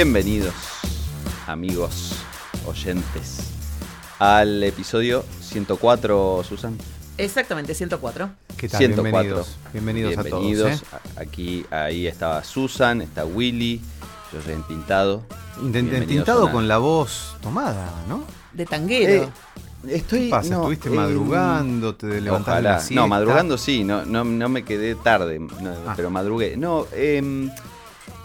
Bienvenidos, amigos oyentes, al episodio 104, Susan. Exactamente, 104. ¿Qué tal? 104. Bienvenidos. Bienvenidos, a todos. Bienvenidos. ¿eh? Aquí, ahí estaba Susan, está Willy, yo soy Tintado. Intent- Bienvenidos Tintado a una- con la voz tomada, ¿no? De tanguero. Eh, estoy. ¿Qué pasa? no, ¿Estuviste eh, madrugando? ¿Te levantaste siesta? No, madrugando sí, no, no, no me quedé tarde, no, Ah. pero madrugué. No, em,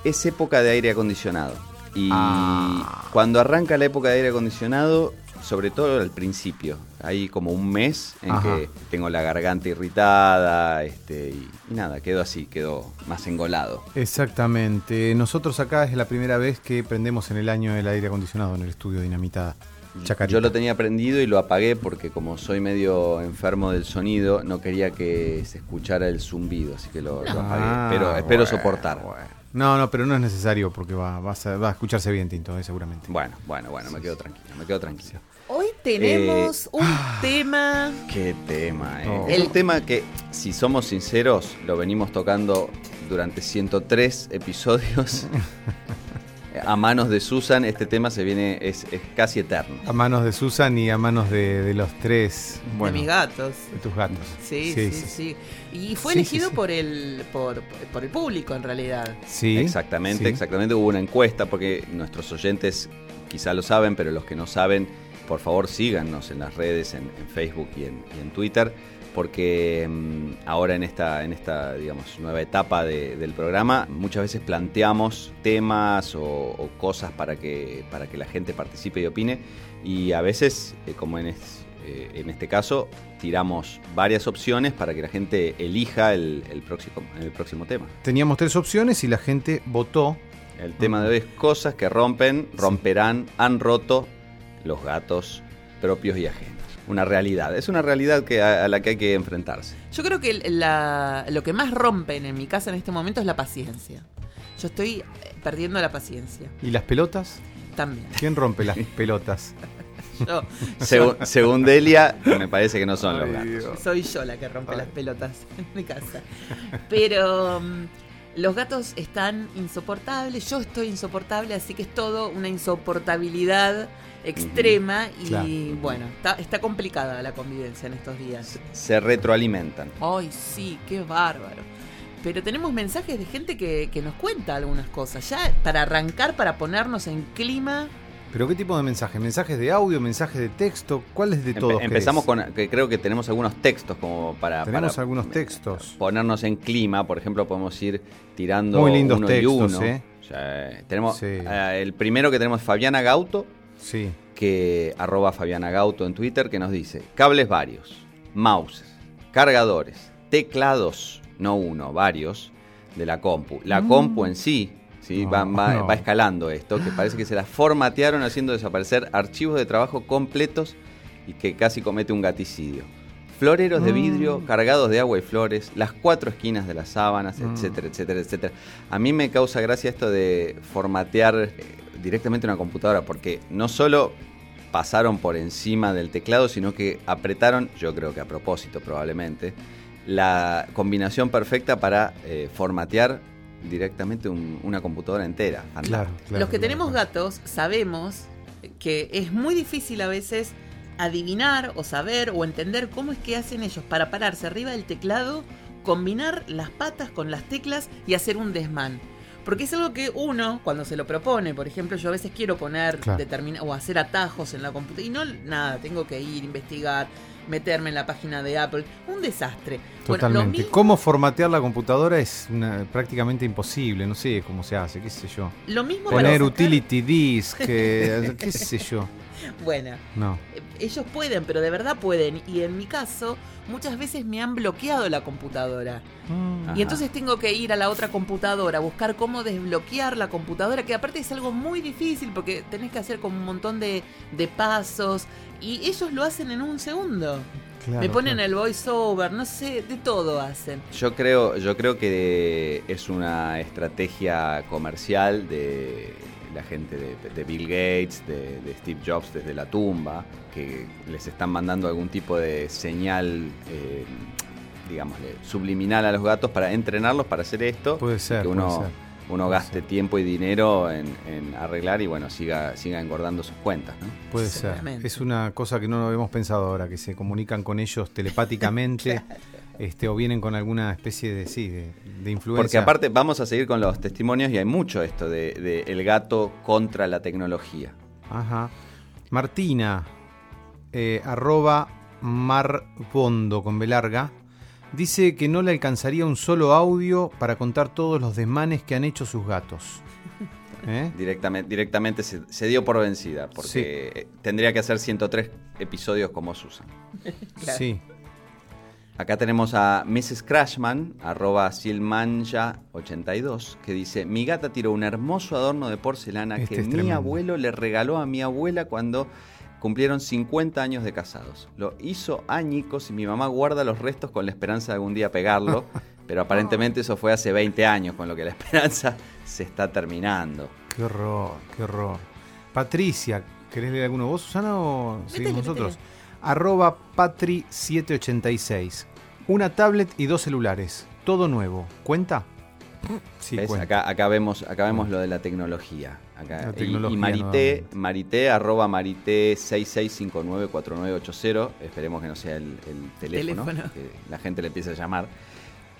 es época de aire acondicionado. Y Ah. cuando arranca la época de aire acondicionado, sobre todo al principio, hay como un mes en Ajá. que tengo la garganta irritada, este, y, y nada, quedo así, quedo más engolado. Exactamente. Nosotros acá es la primera vez que prendemos en el año el aire acondicionado en el estudio Dinamitada. Chacarita. Yo lo tenía prendido y lo apagué porque como soy medio enfermo del sonido, no quería que se escuchara el zumbido, así que lo, lo apagué. Ah, pero espero bueno, soportar. bueno. No, no, pero no es necesario porque va, vas a, va a escucharse bien, Tinto, eh, seguramente. Bueno, bueno, bueno, me quedo tranquilo, me quedo tranquilo. Hoy tenemos un ah. tema. Qué tema, ¿eh? Oh. El- un tema que, si somos sinceros, lo venimos tocando durante 103 episodios. a manos de Susan, este tema se viene, es, es casi eterno. A manos de Susan y a manos de, de los tres. Bueno, de mis gatos. de tus gatos. Sí, sí, sí. Y fue Sí, elegido sí, sí. por el por, por el público en realidad. Sí, Exactamente, sí. exactamente. Hubo una encuesta porque nuestros oyentes quizá lo saben, pero los que no saben, por favor síganos en las redes, en, en Facebook y en, y en Twitter, porque mm, ahora en esta, en esta digamos, nueva etapa de- del programa, muchas veces planteamos temas o, o cosas para que, para que la gente participe y opine, y a veces, eh, como en, es- eh, en este caso, tiramos varias opciones para que la gente elija el, el próximo, el próximo tema. Teníamos tres opciones y la gente votó. El tema de hoy es cosas que rompen, romperán, han roto los gatos propios y ajenos. Una realidad, es una realidad que a, a la que hay que enfrentarse. Yo creo que la- lo que más rompen en mi casa en este momento es la paciencia. Yo estoy eh, perdiendo la paciencia. ¿Y las pelotas? También. ¿Quién rompe las pelotas? Yo, Según, según Delia, me parece que no son los gatos. Dios. soy yo la que rompe Ay. las pelotas en mi casa. Pero mm, los gatos están insoportables, yo estoy insoportable, así que es todo una insoportabilidad extrema y Claro. bueno, está, está complicada la convivencia en estos días. Se retroalimentan. Ay, sí, qué bárbaro. Pero tenemos mensajes de gente que, que nos cuenta algunas cosas. Ya para arrancar, para ponernos en clima. ¿Pero qué tipo de mensajes? ¿Mensajes de audio? ¿Mensajes de texto? ¿Cuáles de Empe- todos? empezamos querés? con, que creo que tenemos algunos textos como para, Tenemos para algunos textos. ponernos en clima. Por ejemplo, podemos ir tirando Muy lindos uno textos, y uno. ¿eh? O sea, tenemos Sí. eh, el primero que tenemos es Fabiana Gauto. Sí. que arroba Fabiana Gauto en Twitter, que nos dice, cables varios, mouses, cargadores, teclados, no uno, varios, de la compu. La Mm. compu en sí, ¿sí? No, va, va- no. va escalando esto, que parece que se la formatearon haciendo desaparecer archivos de trabajo completos y que casi comete un gaticidio. Floreros de Mm. vidrio cargados de agua y flores, las cuatro esquinas de las sábanas, Mm. etcétera, etcétera, etcétera. A mí me causa gracia esto de formatear eh, directamente una computadora, porque no solo pasaron por encima del teclado, sino que apretaron, yo creo que a propósito probablemente, la combinación perfecta para eh, formatear directamente un- una computadora entera. Claro, Fantástico. claro, Los que claro, tenemos claro. gatos sabemos que es muy difícil a veces adivinar o saber o entender cómo es que hacen ellos para pararse arriba del teclado, combinar las patas con las teclas y hacer un desmán. Porque es algo que uno, cuando se lo propone, por ejemplo, yo a veces quiero poner Claro. o hacer atajos en la computadora y no nada, tengo que ir, investigar, meterme en la página de Apple, un desastre. Bueno, Totalmente. mismo- ¿Cómo formatear la computadora es una- prácticamente imposible? No sé cómo se hace, qué sé yo. Lo mismo para Poner sacar- utility disk, eh, qué sé yo. Bueno, No. Ellos pueden, pero de verdad pueden. Y en mi caso, muchas veces me han bloqueado la computadora. Ajá. Y entonces tengo que ir a la otra computadora, buscar cómo desbloquear la computadora, que aparte es algo muy difícil porque tenés que hacer como un montón de, de pasos. Y ellos lo hacen en un segundo. Claro, me ponen claro. el voiceover, no sé, de todo hacen. Yo creo, yo creo que es una estrategia comercial de la gente de, de Bill Gates, de, de Steve Jobs desde la tumba, que les están mandando algún tipo de señal, eh, digámosle, subliminal a los gatos para entrenarlos para hacer esto. Puede ser, que uno, puede ser. uno gaste tiempo y dinero en, en arreglar y bueno, siga, siga engordando sus cuentas. ¿no? Puede ser. Es una cosa que no lo habíamos pensado ahora, que se comunican con ellos telepáticamente este, o vienen con alguna especie de, sí, de, de influencia. Porque aparte vamos a seguir con los testimonios y hay mucho esto de, de el gato contra la tecnología. Ajá. Martina, eh, arroba marbondo con B larga, dice que no le alcanzaría un solo audio para contar todos los desmanes que han hecho sus gatos. ¿Eh? Directamente, directamente se, se dio por vencida, porque tendría que hacer 103 episodios como Susan. Claro. Sí. Acá tenemos a Mrs. Crashman, arroba Silmanja82, que dice, mi gata tiró un hermoso adorno de porcelana Este que mi tremendo. abuelo le regaló a mi abuela cuando cumplieron 50 años de casados. Lo hizo añicos y mi mamá guarda los restos con la esperanza de algún día pegarlo, pero aparentemente eso fue hace 20 años, con lo que la esperanza se está terminando. Qué horror, qué horror. Patricia, ¿querés leer alguno vos, Susana, o seguimos nosotros? Arroba Patri786. Una tablet y dos celulares. Todo nuevo. ¿Cuenta? Sí, ¿Ves? cuenta. Acá, acá vemos, acá vemos lo de la tecnología. Acá. La Y- tecnología y, Marité, nuevamente. Marité, arroba Marité 66594980. Esperemos que no sea el, el teléfono, Teléfono. que la gente le empiece a llamar.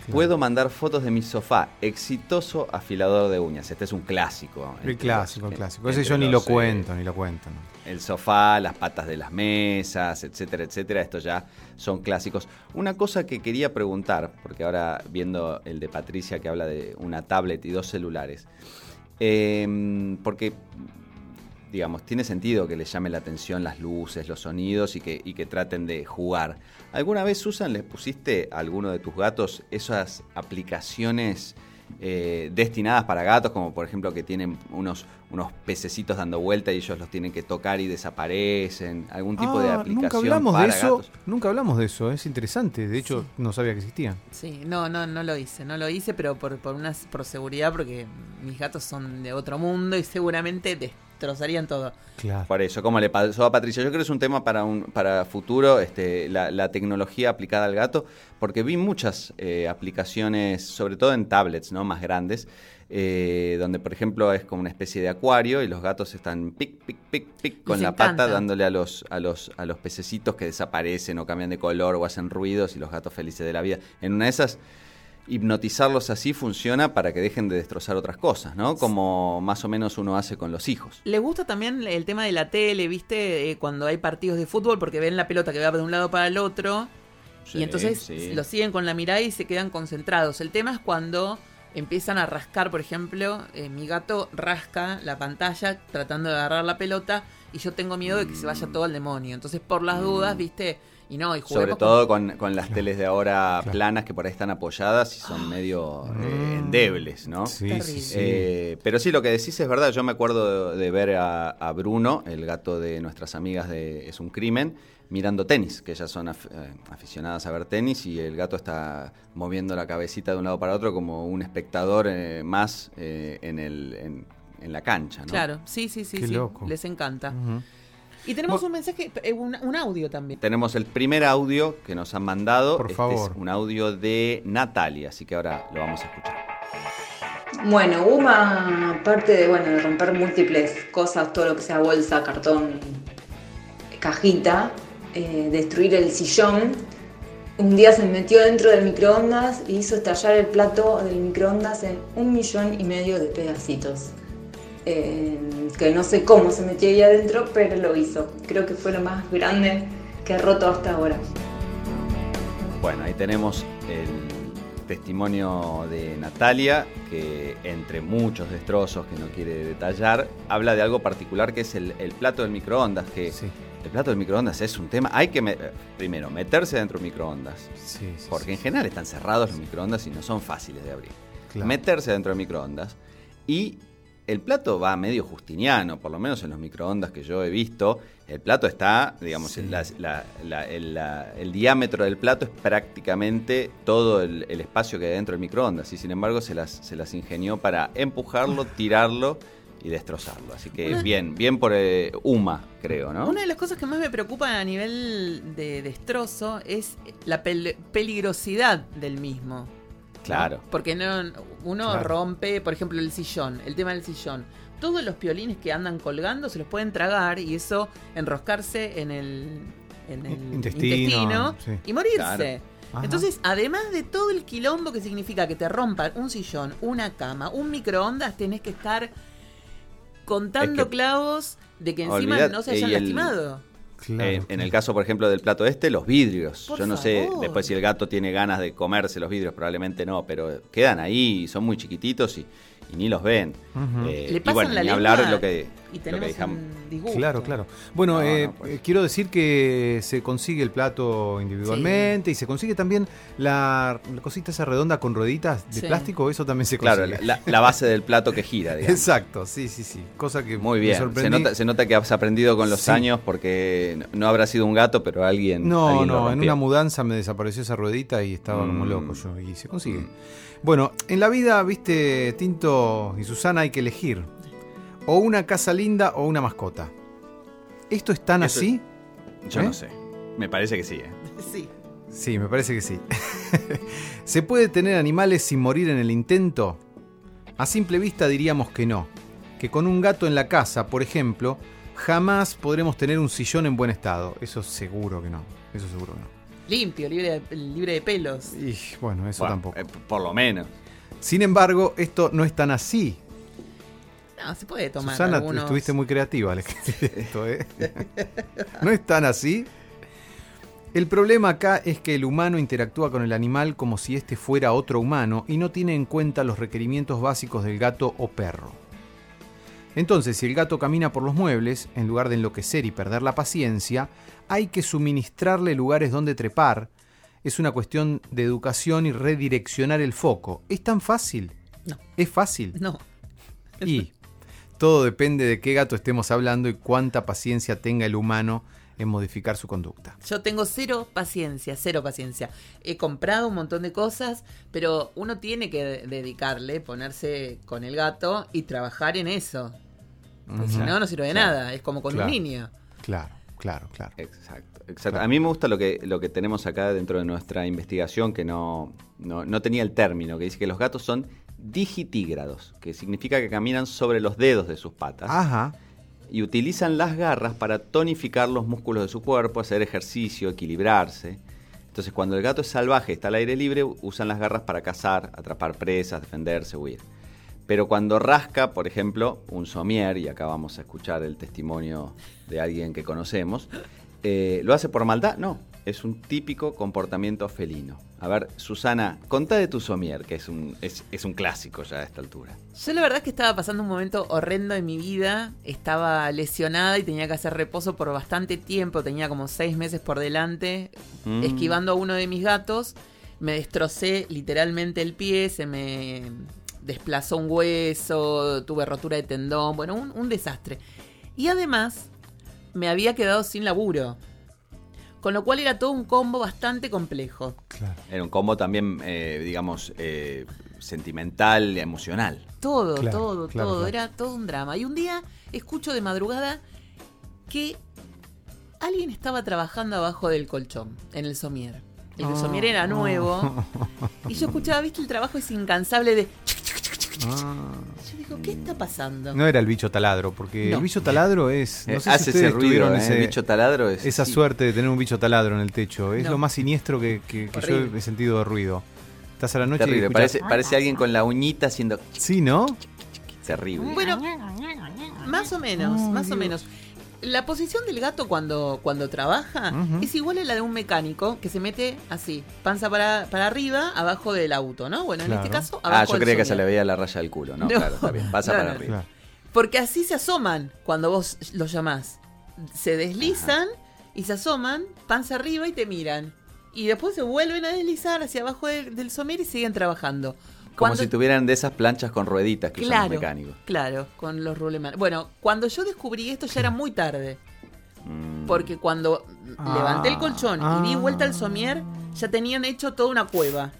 Claro. Puedo mandar fotos de mi sofá. Exitoso afilador de uñas. Este es un clásico. El clásico, los- el clásico. Ese yo ni lo eh, cuento, ni lo cuento. ¿no? el sofá, las patas de las mesas, etcétera, etcétera. Estos ya son clásicos. Una cosa que quería preguntar, porque ahora viendo el de Patricia que habla de una tablet y dos celulares, eh, porque, digamos, tiene sentido que les llame la atención las luces, los sonidos y que, y que traten de jugar. ¿Alguna vez, Susan, les pusiste a alguno de tus gatos esas aplicaciones eh, destinadas para gatos, como por ejemplo que tienen unos, unos pececitos dando vuelta y ellos los tienen que tocar y desaparecen? ¿Algún tipo de Ah, aplicación nunca hablamos para de eso. gatos? Nunca hablamos de eso. Es interesante. De hecho, no sabía que existían. Sí, no, no, no lo hice, no lo hice, pero por, por una, por seguridad, porque mis gatos son de otro mundo y seguramente destrozarían todo. Claro. Por eso, como le pasó a Patricia, yo creo que es un tema para un para futuro, este, la, la tecnología aplicada al gato, porque vi muchas eh, aplicaciones, sobre todo en tablets, ¿no? Más grandes, eh, donde por ejemplo es como una especie de acuario y los gatos están pic, pic, pic, pic con Les la pata dándole a los, a los, a los pececitos que desaparecen o cambian de color o hacen ruidos y los gatos felices de la vida. En una de esas hipnotizarlos así funciona para que dejen de destrozar otras cosas, ¿no? Como más o menos uno hace con los hijos. Le gusta también el tema de la tele, ¿viste? Eh, cuando hay partidos de fútbol, porque ven la pelota que va de un lado para el otro. Sí, y entonces sí. lo siguen con la mirada y se quedan concentrados. El tema es cuando empiezan a rascar, por ejemplo, eh, mi gato rasca la pantalla tratando de agarrar la pelota y yo tengo miedo de que se vaya todo al demonio. Entonces, por las dudas, ¿viste? Y no, y juguemos Sobre todo con, con las teles de ahora Claro. planas que por ahí están apoyadas y son medio eh, endebles, ¿no? Sí, sí, sí. Eh, pero sí, lo que decís es verdad. Yo me acuerdo de, de ver a, a Bruno, el gato de nuestras amigas de Es un Crimen, mirando tenis, que ellas son af- eh, aficionadas a ver tenis y el gato está moviendo la cabecita de un lado para otro como un espectador eh, más eh, en, el, en, en la cancha, ¿no? Claro, sí, sí, sí, Qué sí. loco. Les encanta. Y tenemos un mensaje, eh, un, un audio también. Tenemos el primer audio que nos han mandado. Por Este favor. es un audio de Natalia, así que ahora lo vamos a escuchar. Bueno, Uma, aparte de, bueno, de romper múltiples cosas, todo lo que sea bolsa, cartón, cajita, eh, destruir el sillón, un día se metió dentro del microondas y hizo estallar el plato del microondas en un millón y medio de pedacitos. Eh, que no sé cómo se metió ahí adentro, pero lo hizo. Creo que fue lo más grande que ha roto hasta ahora. Bueno, ahí tenemos el testimonio de Natalia, que entre muchos destrozos que no quiere detallar, habla de algo particular que es el, el plato del microondas, que Sí, el plato del microondas es un tema, hay que, me- primero, meterse dentro del microondas, sí, sí, porque en sí. general están cerrados los microondas y no son fáciles de abrir. Claro. Meterse dentro del microondas y el plato va medio justiniano, por lo menos en los microondas que yo he visto. El plato está, digamos, Sí. la- la- la- el, diámetro del plato es prácticamente todo el, el espacio que hay dentro del microondas y sin embargo se las, se las ingenió para empujarlo, tirarlo y destrozarlo. Así que Una- bien, bien por eh, Uma, creo, ¿no? Una de las cosas que más me preocupa a nivel de destrozo es la pel- peligrosidad del mismo. Claro. Porque no, uno Claro. rompe, por ejemplo, el sillón, el tema del sillón. Todos los piolines que andan colgando se los pueden tragar y eso enroscarse en el, en el Intestino, intestino, sí. y morirse. Claro. Entonces, además de todo el quilombo que significa que te rompan un sillón, una cama, un microondas, tenés que estar contando Es que- clavos de que encima Olvidad- no se hayan el- lastimado. Claro, Eh, en el caso, por ejemplo, del plato este, los vidrios. Por Yo no sé favor. después si el gato tiene ganas de comerse los vidrios, probablemente no, pero quedan ahí, son muy chiquititos y, y ni los ven. Eh, Le y pasan bueno, la ni lengua hablar lo que, y lo tenemos que dejamos. un disgusto. Claro, claro. Bueno, No, eh, no, pues. eh, quiero decir que se consigue el plato individualmente y se consigue también la, la cosita esa redonda con rueditas de Sí. plástico, eso también se consigue. Claro, la, la base del plato que gira, digamos. Exacto, sí, sí, sí. Cosa que Muy me bien. Se sorprendí. nota, se nota que has aprendido con los Sí. años porque no- no habrá sido un gato, pero alguien. No, alguien lo no, en una mudanza me desapareció esa ruedita y estaba como Mm. loco yo. Y se consigue. Mm. Bueno, en la vida, viste, Tinto y Susana, hay que elegir. O una casa linda o una mascota. ¿Esto es tan Eso- así? Yo ¿Eh? no sé. Me parece que sí. ¿eh? Sí. Sí, me parece que sí. ¿Se puede tener animales sin morir en el intento? A simple vista diríamos que no. Que con un gato en la casa, por ejemplo, jamás podremos tener un sillón en buen estado. Eso seguro que no. Eso seguro que no. Limpio, libre de, libre de pelos. Y bueno, eso Bueno, tampoco. eh, por lo menos. Sin embargo, esto no es tan así. No, se puede tomar Susana, algunos... estuviste muy creativa al escribir esto, ¿eh? ¿No es tan así? El problema acá es que el humano interactúa con el animal como si éste fuera otro humano y no tiene en cuenta los requerimientos básicos del gato o perro. Entonces, si el gato camina por los muebles, en lugar de enloquecer y perder la paciencia, hay que suministrarle lugares donde trepar. Es una cuestión de educación y redireccionar el foco. ¿Es tan fácil? No. ¿Es fácil? No. Y todo depende de qué gato estemos hablando y cuánta paciencia tenga el humano en modificar su conducta. Yo tengo cero paciencia, cero paciencia. He comprado un montón de cosas, pero uno tiene que de- dedicarle, ponerse con el gato y trabajar en eso. Porque si no, no sirve de Claro. nada. Es como con Claro. un niño. Claro, claro, claro. Exacto, exacto. A mí me gusta lo que, lo que tenemos acá dentro de nuestra investigación, que no, no, no tenía el término, que dice que los gatos son digitígrados, que significa que caminan sobre los dedos de sus patas Ajá. y utilizan las garras para tonificar los músculos de su cuerpo, hacer ejercicio, equilibrarse. Entonces, cuando el gato es salvaje, está al aire libre, usan las garras para cazar, atrapar presas, defenderse, huir. Pero cuando rasca, por ejemplo, un somier, y acá vamos a escuchar el testimonio de alguien que conocemos, eh, ¿lo hace por maldad? No, es un típico comportamiento felino. A ver, Susana, contá de tu somier, que es un, es, es un clásico ya a esta altura. Yo la verdad es que estaba pasando un momento horrendo en mi vida. Estaba lesionada y tenía que hacer reposo por bastante tiempo. Tenía como seis meses por delante. Mm. Esquivando a uno de mis gatos. Me destrocé literalmente el pie. Se me desplazó un hueso. Tuve rotura de tendón. Bueno, un, un desastre. Y además, me había quedado sin laburo. Con lo cual era todo un combo bastante complejo. Claro. Era un combo también, eh, digamos, eh, sentimental, emocional. Todo, Claro, todo, claro, todo. claro. Era todo un drama. Y un día escucho de madrugada que alguien estaba trabajando abajo del colchón, en el somier. El Ah. somier era nuevo. Y yo escuchaba, viste, el trabajo es incansable de... Ah. Yo digo, ¿qué está pasando? No era el bicho taladro, porque No. el bicho taladro es. No Eh, sé si hace ese ustedes ruido, tuvieron ¿eh? ese- el bicho taladro. Es, esa sí. suerte de tener un bicho taladro en el techo. Es No. lo más siniestro que, que- que yo he sentido de ruido. Estás a la noche y Terrible, escuchás- parece, parece alguien con la uñita haciendo Sí, ¿no? terrible. Bueno, más o menos, más o menos. La posición del gato cuando, cuando trabaja es igual a la de un mecánico que se mete así, panza para, para arriba, abajo del auto, ¿no? Bueno, en este caso, abajo Ah, yo creía que se le veía la raya del culo, ¿no? No. Claro, está bien. Pasa No, para no. arriba. Claro. Porque así se asoman cuando vos los llamás. Se deslizan y se asoman, panza arriba y te miran. Y después se vuelven a deslizar hacia abajo del, del somier y siguen trabajando. Como Cuando- si tuvieran de esas planchas con rueditas que usan Claro, los mecánicos. claro, con los rulemanes. Bueno, cuando yo descubrí esto ya era muy tarde. Mm. Porque cuando Ah, levanté el colchón y di ah. vuelta al somier, ya tenían hecho toda una cueva.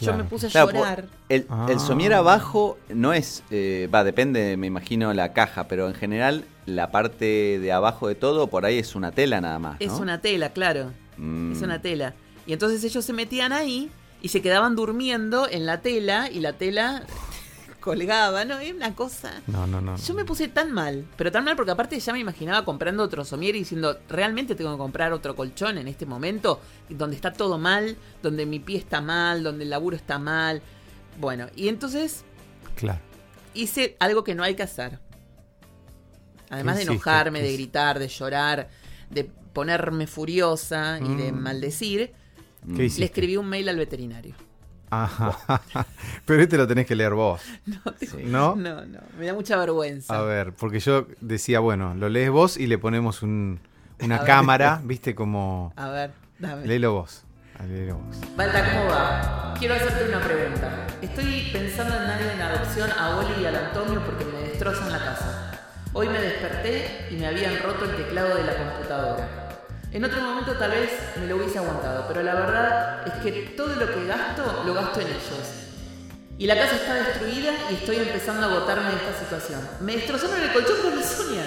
Yo me puse a Claro, llorar. El, Ah. el somier abajo no es, eh, va, depende, me imagino, la caja, pero en general la parte de abajo de todo por ahí es una tela nada más. Es ¿no? una tela, claro. Mm. Es una tela. Y entonces ellos se metían ahí y se quedaban durmiendo en la tela y la tela colgaba, ¿no? Es una cosa. No, no, no. Yo me puse tan mal, pero tan mal porque aparte ya me imaginaba comprando otro somier y diciendo, realmente tengo que comprar otro colchón en este momento, donde está todo mal, donde mi pie está mal, donde el laburo está mal. Bueno, y entonces Claro. hice algo que no hay que hacer. Además de enojarme, ¿Qué de gritar, de llorar, de ponerme furiosa y de Mm. maldecir. Le escribí un mail al veterinario. Ajá. Pero este lo tenés que leer vos. No, te- Sí. ¿No? no, no, me da mucha vergüenza. A ver, porque yo decía, bueno, lo lees vos y le ponemos un- una A ver. cámara, viste, como... A ver, dame. Léelo vos. Léelo vos. ¿cómo va? Quiero hacerte una pregunta. Estoy pensando en dar en adopción a Oli y al Antonio porque me destrozan la casa. Hoy me desperté y me habían roto el teclado de la computadora. En otro momento tal vez me lo hubiese aguantado, pero la verdad es que todo lo que gasto lo gasto en ellos. Y la casa está destruida y estoy empezando a agotarme de esta situación. Me destrozaron el colchón con mis uñas.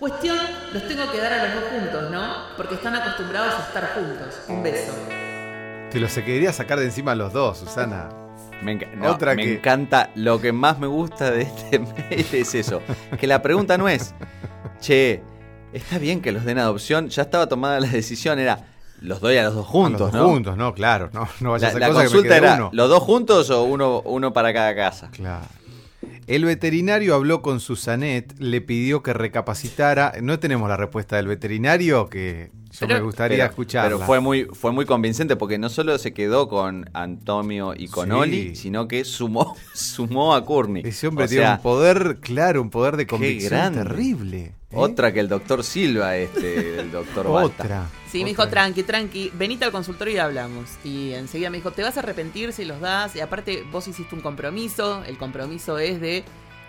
Cuestión, los tengo que dar a los dos juntos, ¿no? Porque están acostumbrados a estar juntos. Un beso. Te lo se quería sacar de encima los dos, Susana. Me, enca- no, Otra me que- encanta. Lo que más me gusta de este mail es eso. Que la pregunta no es, che, está bien que los den adopción. Ya estaba tomada la decisión, era, los doy a los dos juntos, los dos ¿no? juntos, no, claro. No, no vaya La, a ser la cosa que me consulta quede era, uno. ¿los dos juntos o uno, uno para cada casa? Claro. El veterinario habló con Susanet, le pidió que recapacitara. No tenemos la respuesta del veterinario, que yo Pero- me gustaría Pero- escucharla. Pero fue muy, fue muy convincente porque no solo se quedó con Antonio y con Sí. Oli, sino que sumó, sumó a Courtney. Ese hombre O tiene sea, un poder, claro, un poder de convicción grande. terrible. ¿eh? Otra que el doctor Silva, este, el doctor Balta. Otra. Sí, me dijo, tranqui, tranqui, venite al consultorio y hablamos. Y enseguida me dijo, te vas a arrepentir si los das. Y aparte, vos hiciste un compromiso. El compromiso es de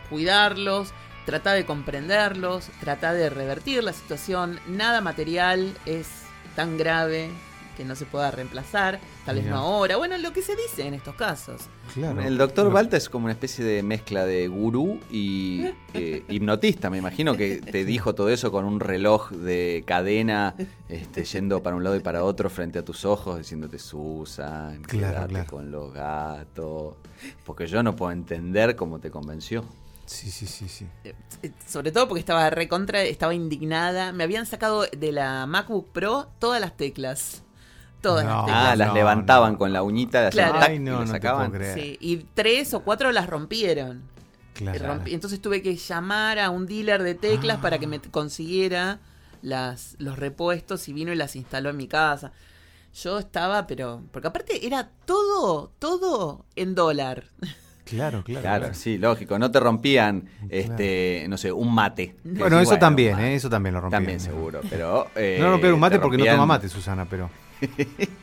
cuidarlos, tratar de comprenderlos, tratar de revertir la situación. Nada material es tan grave que no se pueda reemplazar. Tal vez no ahora. Bueno, lo que se dice en estos casos. Claro. El doctor Balta es como una especie de mezcla de gurú y eh, hipnotista. Me imagino que te dijo todo eso con un reloj de cadena, este, yendo para un lado y para otro frente a tus ojos, diciéndote Susan, Claro, quédate claro. con los gatos. Porque yo no puedo entender cómo te convenció. Sí, sí, sí, sí. Eh, Sobre todo porque estaba recontra, estaba indignada. Me habían sacado de la MacBook Pro todas las teclas. Todas No. las teclas. Ah, las no, levantaban no. con la uñita, las Claro. Ay, y no, te sacaban. puedo creer. Sí, y tres o cuatro las rompieron. Claro. Y Entonces tuve que llamar a un dealer de teclas Ah. para que me t- consiguiera las, los repuestos y vino y las instaló en mi casa. Yo estaba, pero. Porque aparte era todo, todo en dólar. Claro, claro. Claro, sí, lógico. No te rompían, este, no sé, un mate. Bueno, eso también. ¿eh? Eso también lo rompieron. También seguro, pero... eh, No rompieron un mate te porque no rompían- toma mate, Susana, pero.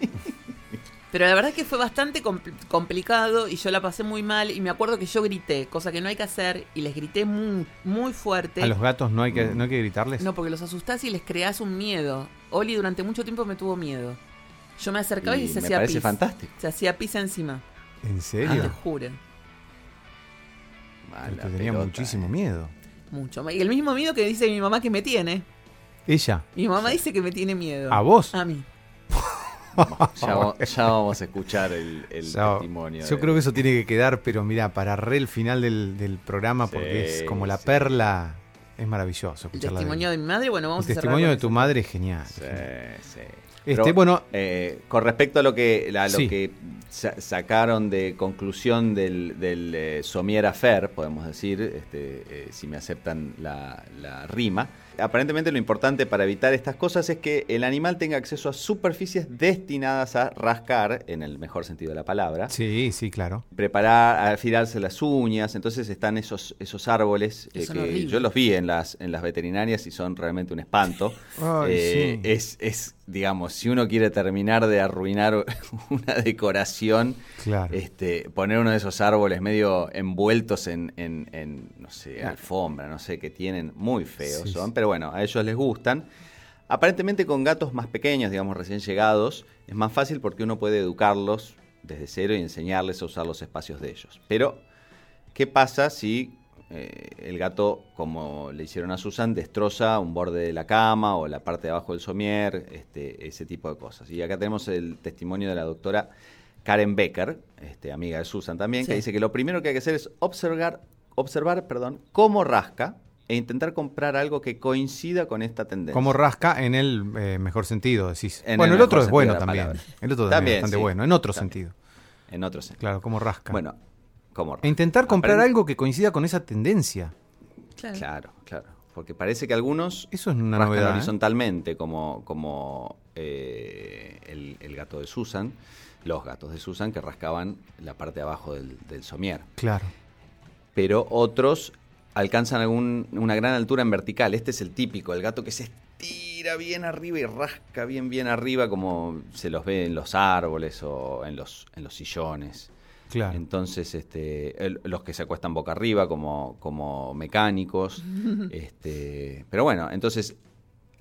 Pero la verdad que fue bastante compl- complicado y yo la pasé muy mal. Y me acuerdo que yo grité, cosa que no hay que hacer, y les grité muy, muy fuerte. A los gatos no hay que, Mm. no hay que gritarles. No, porque los asustás y les creás un miedo. Oli durante mucho tiempo me tuvo miedo. Yo me acercaba y, Y se me hacía parece pis. fantástico. Se hacía pis encima, ¿En te serio? juro. Ah, Pero te tenía pelota, muchísimo eh. miedo. Mucho. Y el mismo miedo que dice mi mamá que me tiene. Ella. Mi mamá dice que me tiene miedo. ¿A vos? A mí. Ya, va- ya vamos a escuchar el, el Ya- testimonio. Yo de- creo que eso tiene que quedar, pero mira, para re el final del, del programa, porque es como la sí. perla. Es maravilloso El testimonio de mi madre, bueno, vamos el a cerrar testimonio de tu eso. madre es genial. Sí, sí. Este, Pero, bueno, eh, con respecto a lo que, a lo Sí. que sa- sacaron de conclusión del, del eh, Somier Affair, podemos decir, este, eh, si me aceptan la, la rima, aparentemente lo importante para evitar estas cosas es que el animal tenga acceso a superficies destinadas a rascar, en el mejor sentido de la palabra, sí, sí, claro. preparar, afilarse las uñas, entonces están esos, esos árboles Que eh, que yo los vi en las, en las veterinarias y son realmente un espanto. Ay, Eh, sí. es, es, digamos, si uno quiere terminar de arruinar una decoración, Claro. este, poner uno de esos árboles medio envueltos en, en- en, no sé, alfombra, no sé, que tienen, muy feos Sí, son, sí. pero bueno, a ellos les gustan. Aparentemente con gatos más pequeños, digamos, recién llegados, es más fácil porque uno puede educarlos desde cero y enseñarles a usar los espacios de ellos. Pero, ¿qué pasa si eh, el gato, como le hicieron a Susan, destroza un borde de la cama o la parte de abajo del somier, este, ese tipo de cosas? Y acá tenemos el testimonio de la doctora Karen Becker, este, amiga de Susan también, que dice que lo primero que hay que hacer es observar, observar perdón, cómo rasca e intentar comprar algo que coincida con esta tendencia. Como rasca en el eh, mejor sentido, decís. En bueno, el el, otro es bueno también. El otro también, También, es bastante sí. bueno, en otro También. sentido. En otro sentido. Claro, como rasca. Bueno, como E intentar comprar Aprende- algo que coincida con esa tendencia. Claro. Claro, claro. Porque parece que algunos Eso es una rascan novedad. ¿eh? horizontalmente, como, como eh, el, el gato de Susan, los gatos de Susan que rascaban la parte de abajo del, del somier. Claro. Pero otros alcanzan algún, una gran altura en vertical. Este es el típico, el gato que se estira bien arriba y rasca bien, bien arriba, como se los ve en los árboles o en los, en los sillones. Claro. Entonces, este, el- los que se acuestan boca arriba como, como mecánicos. este, pero bueno, entonces,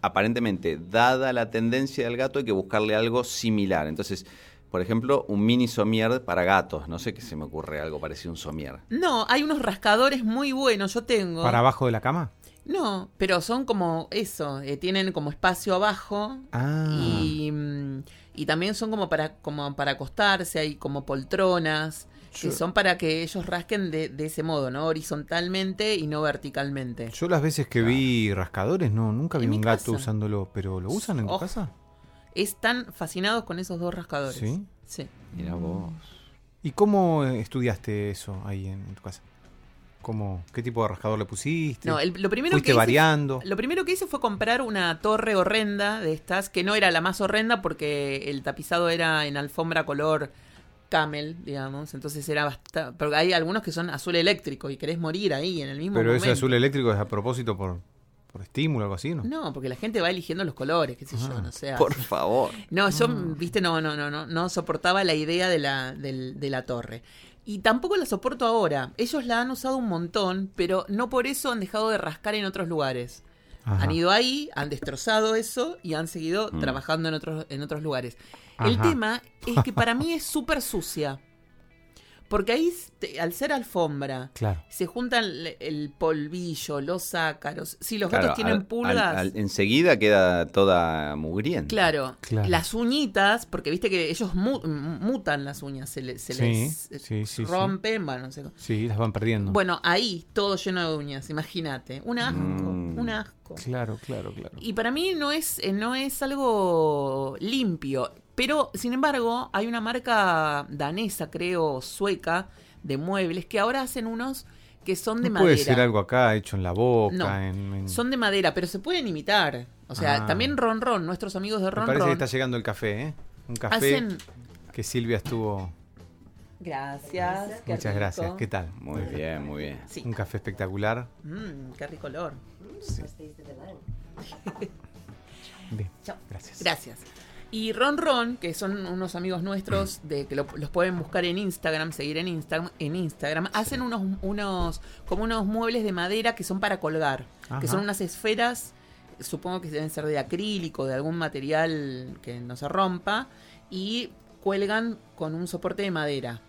aparentemente, dada la tendencia del gato, hay que buscarle algo similar. Entonces, por ejemplo, un mini somier para gatos. No sé qué se me ocurre algo parecido a un somier. No, hay unos rascadores muy buenos, yo tengo. ¿Para abajo de la cama? No, pero son como eso, eh, tienen como espacio abajo Ah. y, mm, y también son como para, como para acostarse, hay como poltronas, que son para que ellos rasquen de, de ese modo, ¿no? Horizontalmente y no verticalmente. Yo las veces que vi rascadores, no, nunca vi un gato casa. usándolo, pero ¿lo usan en tu casa? Están fascinados con esos dos rascadores. ¿Sí? Sí. Mira vos. ¿Y cómo eh, estudiaste eso ahí en, en tu casa? ¿Cómo, ¿Qué tipo de rascador le pusiste? No, el- lo primero ¿Fuiste que hice- variando? Lo primero que hice fue comprar una torre horrenda de estas, que no era la más horrenda porque el tapizado era en alfombra color camel, digamos. Entonces era bastante. Porque hay algunos que son azul eléctrico y querés morir ahí en el mismo Pero momento. ese azul eléctrico es a propósito por, por estímulo o algo así, ¿no? No, porque la gente va eligiendo los colores, qué sé yo, Ah, no sé. Por favor. No, yo, viste, no, no, no, no, no soportaba la idea de la, de la torre. Y tampoco la soporto ahora. Ellos la han usado un montón, pero no por eso han dejado de rascar en otros lugares. Ajá. Han ido ahí, han destrozado eso y han seguido Mm. trabajando en otros, en otros lugares. El tema es que para mí es súper sucia. Porque ahí, te- al ser alfombra, Claro. se juntan el, el polvillo, los ácaros. Si los Claro, gatos tienen al- pulgas. al- al- enseguida queda toda mugrienta. Claro, Claro. las uñitas, porque viste que ellos mu- mutan las uñas, se, le- se Sí, les eh, sí, sí, sí. rompen, bueno, no sé. Sí, las van perdiendo. Bueno, ahí todo lleno de uñas, imagínate, un asco, Mm. un asco. Claro, claro, claro. Y para mí no es, eh, no es algo limpio, pero sin embargo hay una marca danesa, creo, sueca, de muebles que ahora hacen unos que son de ¿No madera. puede ser algo acá hecho en la boca? No, en, en- Son de madera, pero se pueden imitar. O sea, Ah. también Ron Ron, nuestros amigos de Me Ron parece Ron, que está llegando el café, ¿eh? Un café hacen... que Silvia estuvo... Gracias. qué Muchas rico. gracias. ¿Qué tal? Muy bien, muy bien. Sí. Un café espectacular. Mm, qué rico olor. Bien, Chao. gracias. Gracias. Y Ron Ron, que son unos amigos nuestros de que lo- los pueden buscar en Instagram, seguir en Instagram, en Instagram, hacen unos, unos, como unos muebles de madera que son para colgar, Ajá. que son unas esferas, supongo que deben ser de acrílico, de algún material que no se rompa, y cuelgan con un soporte de madera.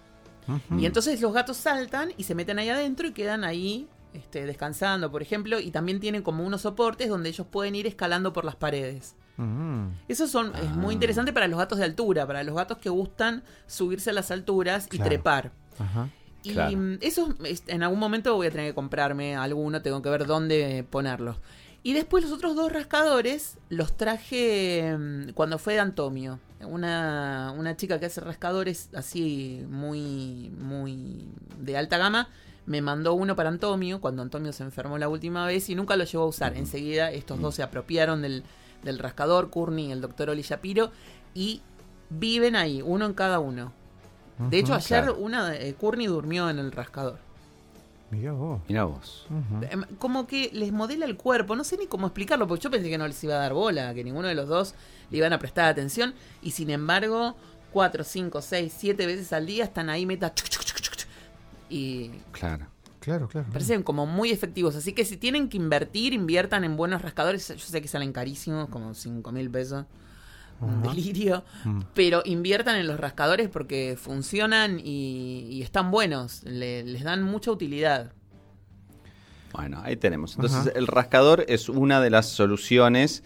Y entonces los gatos saltan y se meten ahí adentro y quedan ahí este, descansando, por ejemplo, y también tienen como unos soportes donde ellos pueden ir escalando por las paredes. Ujú. Eso son, es muy Ah. interesante para los gatos de altura, para los gatos que gustan subirse a las alturas y trepar. Ajá. Y Claro. mm, eso es- en algún momento voy a tener que comprarme alguno, tengo que ver dónde ponerlos. Y después los otros dos rascadores los traje mm, cuando fue de Antomio. Una, una chica que hace rascadores así muy, muy de alta gama. Me mandó uno para Antomio cuando Antomio se enfermó la última vez y nunca lo llevó a usar. Enseguida estos dos se apropiaron del, del rascador, Courtney el doctor Oli Shapiro, y viven ahí, uno en cada uno. De hecho, ayer claro. una eh, Courtney durmió en el rascador. Mirá vos. Mira vos. Em, Como que les modela el cuerpo, no sé ni cómo explicarlo, porque yo pensé que no les iba a dar bola, que ninguno de los dos le iban a prestar atención, y sin embargo, cuatro, cinco, seis, siete veces al día están ahí meta. chuc, chuc, chuc, chuc, chuc, y Claro. Claro, claro. me parecen como muy efectivos. Así que si tienen que invertir, inviertan en buenos rascadores. Yo sé que salen carísimos, como cinco mil pesos. Un delirio. Mm. Pero inviertan en los rascadores porque funcionan y, y están buenos. Le- les dan mucha utilidad. Bueno, ahí tenemos. Entonces, el rascador es una de las soluciones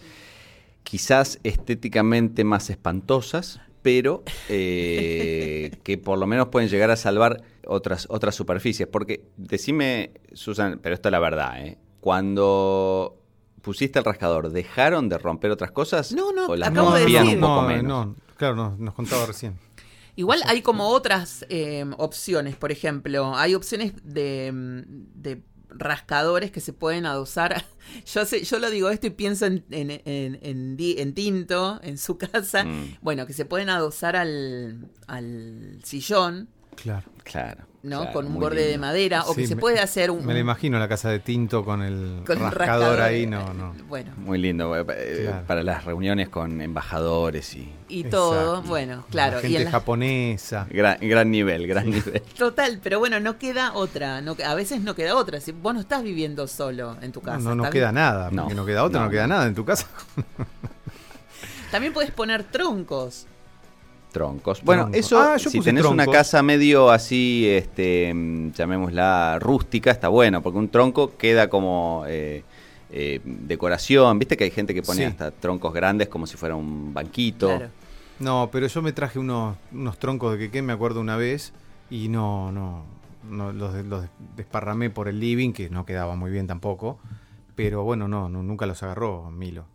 quizás estéticamente más espantosas, pero eh, que por lo menos pueden llegar a salvar otras, otras superficies. Porque decime, Susan, pero esto es la verdad, ¿eh? Cuando pusiste el rascador, ¿dejaron de romper otras cosas? No, no, ¿O las acabo de decir. un poco no, menos? no, claro, no, nos contaba recién. Igual hay como otras eh, opciones, por ejemplo, hay opciones de, mm, de rascadores que se pueden adosar. Yo sé, yo lo digo esto y pienso en, en, en, en Di- en Tinto, en su casa, Mm. bueno, que se pueden adosar al, al sillón, Claro. Claro. ¿no? claro, Con un borde de madera, o Sí, que se me- puede hacer un... Me la imagino la casa de Tinto con el con rascador, ahí, no, no. Bueno, Muy lindo, eh, eh, Claro. para las reuniones con embajadores y y todo, Exacto. bueno, claro. La y gente en la- japonesa. gran, gran nivel, gran nivel. Total, pero bueno, no queda otra. No, a veces no queda otra. Si vos no estás viviendo solo en tu No, casa. no, no estás- queda nada, No, porque no queda otra, no, no. queda nada en tu casa. También puedes poner troncos. Troncos. Bueno, Troncos. eso, Ah, si tenés una casa medio así, este, mm, llamémosla rústica, está bueno, porque un tronco queda como eh, eh, decoración. Viste que hay gente que pone Sí. hasta troncos grandes como si fuera un banquito. Claro. No, pero yo me traje unos, unos troncos de queque, me acuerdo una vez, y no, no, no los, los desparramé por el living, que no quedaba muy bien tampoco. Pero bueno, no, no, nunca los agarró Milo.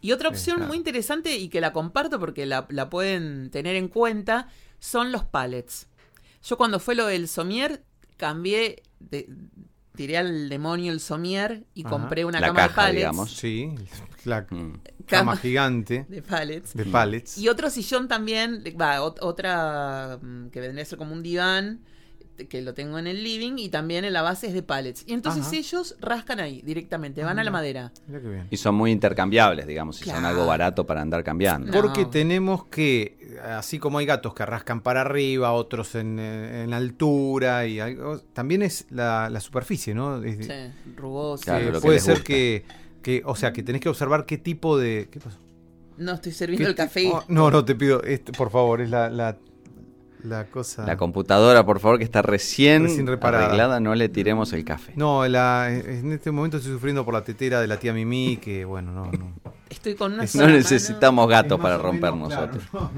Y otra opción muy interesante y que la comparto porque la, la pueden tener en cuenta son los pallets. Yo cuando fue lo del somier cambié, de- tiré al demonio el somier y Ajá. compré una La cama de caja, pallets. digamos. Sí, la Mm. cama Cama gigante De pallets. de pallets. Y otro sillón también, va, ot- otra mm, que vendría a ser como un diván, que lo tengo en el living, y también en la base es de pallets. Y entonces Ajá. ellos rascan ahí directamente, van a la madera. Mirá qué bien. Y son muy intercambiables, digamos, si son algo barato para andar cambiando. No. Porque tenemos que, así como hay gatos que rascan para arriba, otros en, en altura, y algo, también es la, la superficie, ¿no? Es- Sí. Claro, que que puede ser que, que, o sea, que tenés que observar qué tipo de... ¿Qué pasó? No, estoy sirviendo ¿Qué el café. y- oh, no, no, te pido, este, por favor, es la, la, la cosa... La computadora, por favor, que está recién, Recién reparada. arreglada, no le tiremos el café. No, la, en este momento estoy sufriendo por la tetera de la tía Mimi, que bueno, no... no. Estoy con una No necesitamos Es gatos para romper menos, claro, nosotros. no.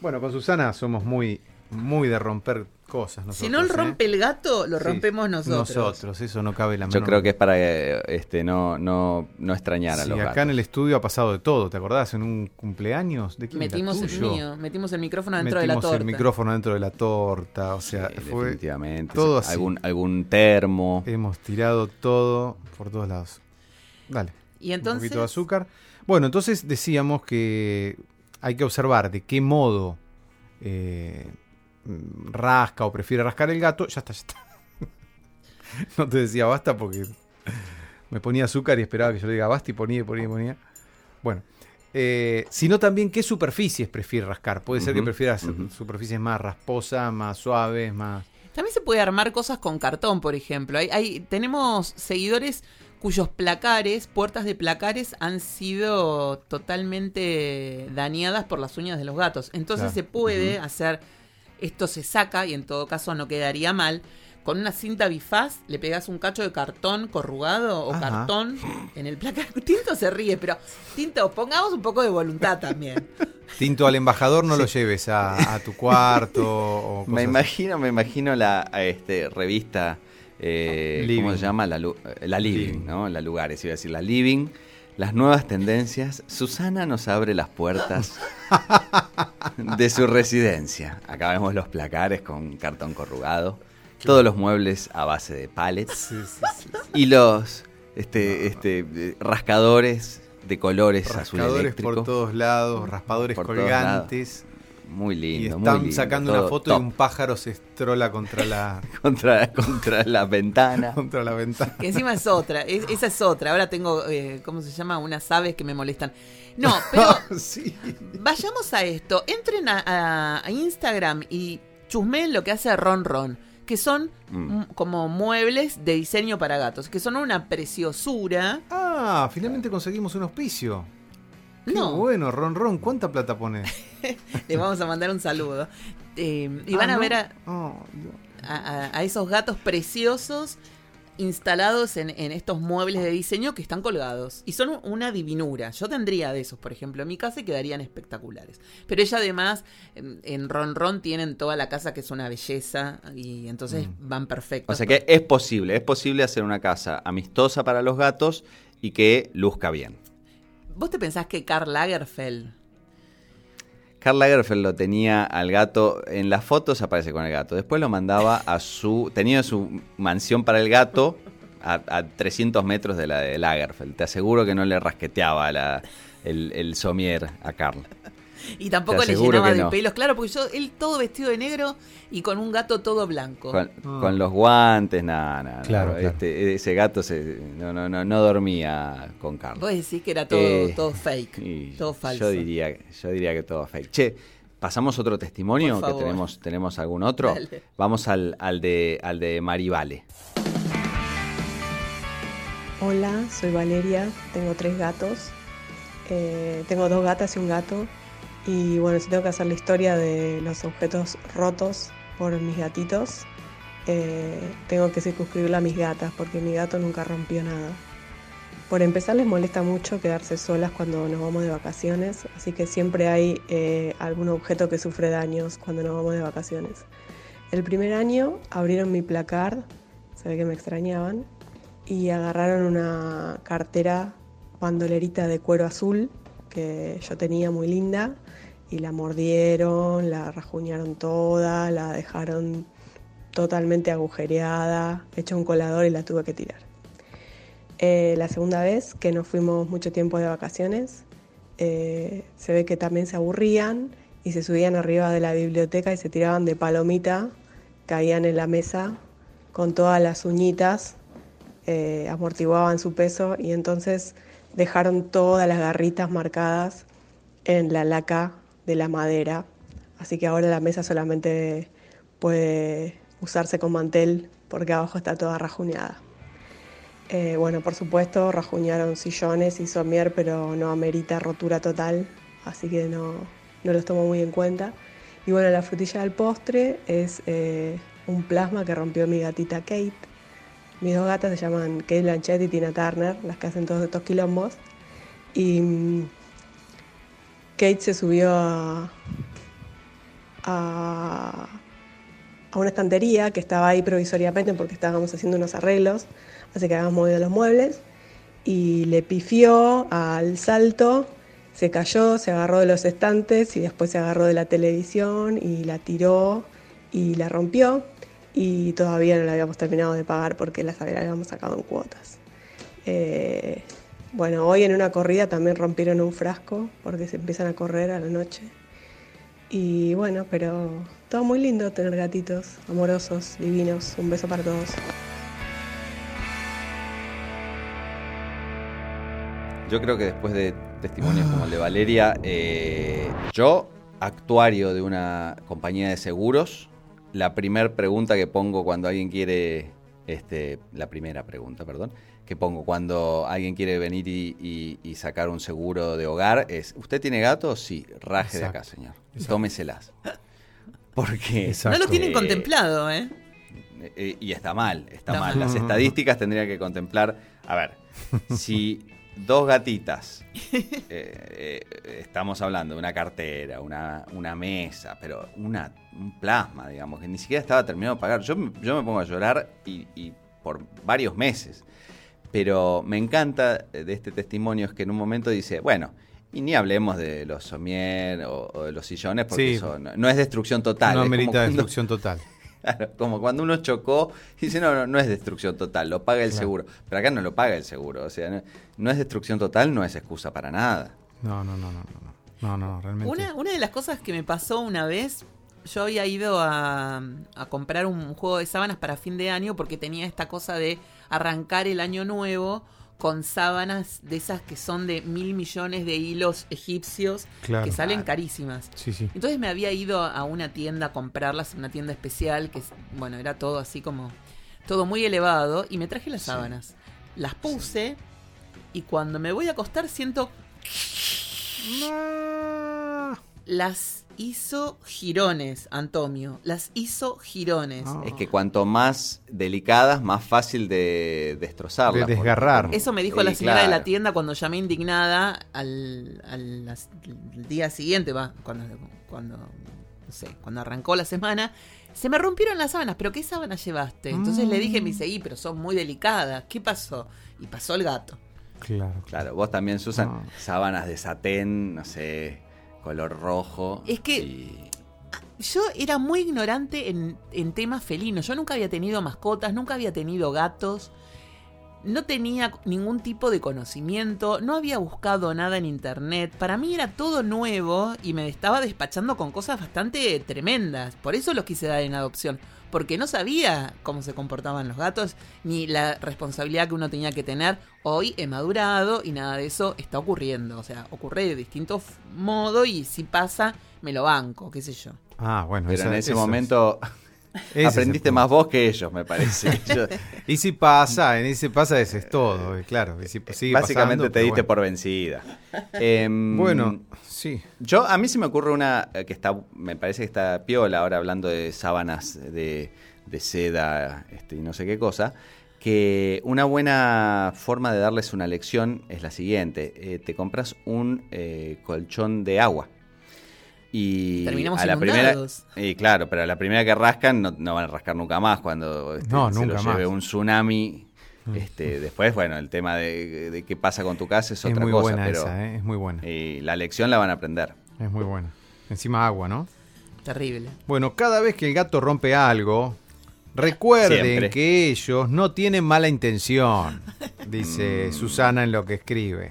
Bueno, con Susana somos muy, muy de romper cosas. mano. Nosotros, Si no lo ¿eh? rompe el gato, lo Sí, rompemos nosotros. Nosotros, eso no cabe la Yo menor creo que es para eh, este, no, no, no extrañar a Sí, los acá gatos. en el estudio ha pasado de todo, ¿te acordás? En un cumpleaños, ¿de quién era Metimos el tuyo? mío, metimos el micrófono dentro de la Metimos torta. el micrófono dentro de la torta, o sea, Sí, fue definitivamente. todo así. Algún, algún termo. hemos tirado todo por todos lados. Dale, Y un entonces, poquito de azúcar. Bueno, entonces decíamos que hay que observar de qué modo eh, rasca o prefiere rascar el gato. Ya está, ya está. no te decía basta porque me ponía azúcar y esperaba que yo le diga basta y ponía y ponía y ponía. Bueno, eh, sino también qué superficies prefiere rascar. Puede ser que prefieras ujú. superficies más rasposas, más suaves, más... también se puede armar cosas con cartón, por ejemplo. Hay, hay- tenemos seguidores cuyos placares, puertas de placares, han sido totalmente dañadas por las uñas de los gatos. Entonces Claro. se puede hacer, esto se saca y en todo caso no quedaría mal. Con una cinta bifaz le pegas un cacho de cartón corrugado o Ajá. cartón en el placar. Tinto se ríe, pero Tinto, pongamos un poco de voluntad también. Tinto al embajador no lo lleves a, a tu cuarto o Me imagino, me imagino la a este, revista, eh. ¿cómo se llama? La, Lu- eh, la Living, Living. ¿no? La Lugares, iba a decir la Living. Las nuevas tendencias. Susana nos abre las puertas de su residencia. Acá vemos los placares con cartón corrugado. Todos los muebles a base de pallets. Sí, sí, sí. Y los este, este, eh, rascadores de colores azul Rascadores eléctrico. por todos lados, raspadores Por colgantes. Muy Y lindo, muy están lindo. sacando una foto top. y un pájaro se estrola contra la, contra, contra la ventana. contra la ventana. Que encima es otra, es- esa es otra. Ahora tengo, eh, ¿cómo se llama? Unas aves que me molestan. No, pero sí. vayamos a esto. Entren a, a- a Instagram y chusmeen lo que hace Ron Ron. Que son Mm. mm, como muebles de diseño para gatos. Que son una preciosura. Ah, finalmente conseguimos un auspicio. Qué No. bueno, Ron Ron, ¿cuánta plata pones? Les vamos a mandar un saludo. Eh, y van Ah, a ¿no? ver a, Oh, a- esos gatos preciosos instalados en, en estos muebles de diseño que están colgados. Y son una divinura. Yo tendría de esos, por ejemplo, en mi casa y quedarían espectaculares. Pero ella además, en, en Ron Ron tienen toda la casa que es una belleza y entonces van perfectos. O sea que es posible, es posible hacer una casa amistosa para los gatos y que luzca bien. ¿Vos te pensás que Karl Lagerfeld Karl Lagerfeld lo tenía al gato, en las fotos aparece con el gato, después lo mandaba a su, tenía su mansión para el gato a, a 300 metros de la de Lagerfeld. Te aseguro que no le rasqueteaba el somier a Karl. Y tampoco le llenaba de no. pelos, claro, porque yo, él todo vestido de negro y con un gato todo blanco. Con, Ah. con los guantes, nada, nada. Claro, claro. Este, ese gato se, no, no, no, no dormía con Karl. Vos decís que era todo, Eh, todo fake, todo falso. Yo diría, yo diría que todo fake. Che, ¿pasamos otro testimonio? Que tenemos, tenemos algún otro. Dale. Vamos al, al de al de Marivale. Hola, soy Valeria, tengo tres gatos. Eh, tengo dos gatas y un gato. Y bueno, si tengo que hacer la historia de los objetos rotos por mis gatitos, eh, tengo que circunscribirla a mis gatas porque mi gato nunca rompió nada. Por empezar, les molesta mucho quedarse solas cuando nos vamos de vacaciones, así que siempre hay eh, algún objeto que sufre daños cuando nos vamos de vacaciones. El primer año abrieron mi placar, se ve que me extrañaban, y agarraron una cartera bandolerita de cuero azul que yo tenía muy linda y la mordieron, la rajuñaron toda, la dejaron totalmente agujereada, hecha un colador y la tuve que tirar. Eh, la segunda vez que nos fuimos mucho tiempo de vacaciones, eh, se ve que también se aburrían y se subían arriba de la biblioteca y se tiraban de palomita, caían en la mesa con todas las uñitas, eh, amortiguaban su peso y entonces dejaron todas las garritas marcadas en la laca de la madera. Así que ahora la mesa solamente puede usarse con mantel porque abajo está toda rajuñada. Eh, bueno, por supuesto, rajuñaron sillones y somier, pero no amerita rotura total, así que no, no los tomo muy en cuenta. Y bueno, la frutilla del postre es eh, un plasma que rompió mi gatita Kate. Mis dos gatas se llaman Kate Blanchett y Tina Turner, las que hacen todos estos quilombos. Y mm, Kate se subió a, a, una estantería que estaba ahí provisoriamente porque estábamos haciendo unos arreglos, así que habíamos movido los muebles. Y le pifió al salto, se cayó, se agarró de los estantes y después se agarró de la televisión y la tiró y la rompió. Y todavía no la habíamos terminado de pagar porque las habíamos sacado en cuotas. Eh, bueno, hoy en una corrida también rompieron un frasco porque se empiezan a correr a la noche. Y bueno, pero todo muy lindo tener gatitos amorosos, divinos. Un beso para todos. Yo creo que después de testimonios como el de Valeria, eh, yo, actuario de una compañía de seguros, la primera pregunta que pongo cuando alguien quiere, este, la primera pregunta, perdón, que pongo cuando alguien quiere venir y, y- y sacar un seguro de hogar es, ¿usted tiene gatos? Sí, raje de acá, señor. exacto. Tómeselas. Porque... Exacto. No lo tienen Eh, contemplado, ¿eh? Eh, y está mal, está mal. Las estadísticas tendrían que contemplar, a ver, si dos gatitas, eh, eh, estamos hablando de una cartera, una, una mesa, pero una, un plasma, digamos, que ni siquiera estaba terminado de pagar. Yo, me- yo me pongo a llorar y, y por varios meses. Pero me encanta eh, de este testimonio es que en un momento dice, bueno, y ni hablemos de los somier o, o de los sillones, porque Sí. eso no, no es destrucción total. no cuando- destrucción total. Claro, como cuando uno chocó y dice, no, no, no es destrucción total, lo paga el Claro. seguro. Pero acá no lo paga el seguro, o sea, no, no es destrucción total, no es excusa para nada. No, no, no, no, no. No, no, realmente. Una, una de las cosas que me pasó una vez, yo había ido a, a comprar un juego de sábanas para fin de año porque tenía esta cosa de arrancar el año nuevo con sábanas de esas que son de mil millones de hilos egipcios Claro. que salen carísimas. Sí, sí. Entonces me había ido a una tienda a comprarlas, una tienda especial, que bueno, era todo así como, todo muy elevado, y me traje las Sí. sábanas. Las puse, y cuando me voy a acostar siento Las hizo girones, Antonio. Las hizo girones. Ah. Es que cuanto más delicadas, más fácil de destrozarlas. De desgarrar. porque- Eso me dijo Sí, la señora de la tienda cuando llamé indignada al, al- las- al día siguiente, va, cuando, cuando, no sé, cuando arrancó la semana. Se me rompieron las sábanas, pero ¿qué sábanas llevaste? Entonces le dije, me dice, "Y, pero son muy delicadas. ¿Qué pasó? Y pasó el gato. Claro. Claro, vos también, Susan, Ah. sábanas de satén, no sé, color rojo. Es que- y- Yo era muy ignorante en, en temas felinos. Yo nunca había tenido mascotas, nunca había tenido gatos. No tenía ningún tipo de conocimiento, no había buscado nada en internet. Para mí era todo nuevo y me estaba despachando con cosas bastante tremendas. Por eso los quise dar en adopción. Porque no sabía cómo se comportaban los gatos ni la responsabilidad que uno tenía que tener. Hoy he madurado y nada de eso está ocurriendo. O sea, ocurre de distintos modos y si pasa, me lo banco, qué sé yo. Ah, bueno. pero esa- en ese es- momento ese aprendiste más vos que ellos, me parece. Yo- Y si pasa, en ese pasa, ese es todo, eh, claro. y si sigue básicamente pasando, te diste bueno. por vencida. Em, Bueno, sí. Yo, a mí se me ocurre una eh, que está, me parece que está piola, ahora hablando de sábanas de, de seda este, y no sé qué cosa, que una buena forma de darles una lección es la siguiente, eh, te compras un eh, colchón de agua. Y Terminamos a la primera, y claro, pero a la primera que rascan no, no van a rascar nunca más cuando este, No, se nunca lo lleve más. Mm. un tsunami. Este, después, bueno, el tema de, de qué pasa con tu casa es Es otra muy cosa, buena pero esa, eh, es muy buena. y la lección la van a aprender. Es muy buena. Encima agua, ¿no? Terrible. Bueno, cada vez que el gato rompe algo, recuerden Siempre. que ellos no tienen mala intención, dice Mm. Susana en lo que escribe.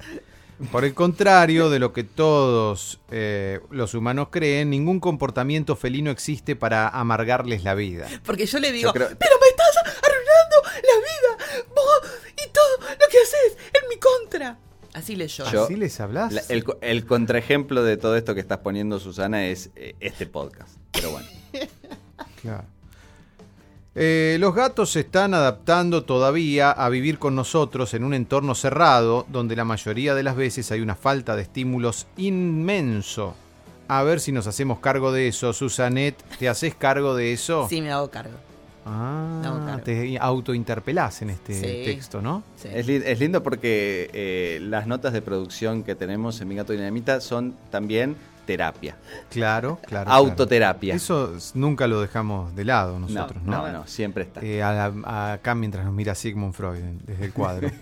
Por el contrario de lo que todos eh, los humanos creen, ningún comportamiento felino existe para amargarles la vida. Porque yo le digo, creo- pero me estás arruinando la vida, vos y todo lo que haces en mi contra. Así leyó. Yo- ¿Así les hablas? La- el, el contraejemplo de todo esto que estás poniendo, Susana, es eh, este podcast. Pero bueno. Claro. Eh, los gatos se están adaptando todavía a vivir con nosotros en un entorno cerrado donde la mayoría de las veces hay una falta de estímulos inmenso. A ver si nos hacemos cargo de eso. Susanet, ¿te haces cargo de eso? Sí, me hago cargo. Ah, No, claro. te autointerpelás en este Sí. texto, ¿no? Sí. Es, li- es lindo porque eh, las notas de producción que tenemos en Mi Gato Dinamita son también terapia. Claro, claro. claro. Autoterapia. Eso s- nunca lo dejamos de lado no, nosotros, ¿no? no, no, siempre está. Eh, a la- a- acá mientras nos mira Sigmund Freud desde el cuadro.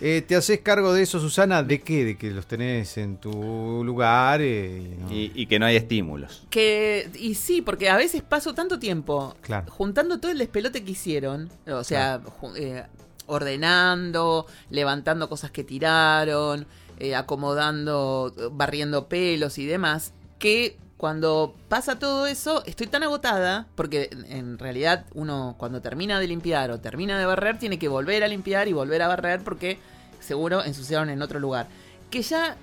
Eh, ¿Te haces cargo de eso, Susana? ¿De qué? ¿De que los tenés en tu lugar? eh, y no- Y, y que no hay estímulos. Que, y sí, porque a veces paso tanto tiempo Claro. juntando todo el despelote que hicieron, o sea, eh, ordenando, levantando cosas que tiraron, eh, acomodando, barriendo pelos y demás, que cuando pasa todo eso estoy tan agotada, porque en realidad uno cuando termina de limpiar o termina de barrer tiene que volver a limpiar y volver a barrer porque seguro ensuciaron en otro lugar, que ya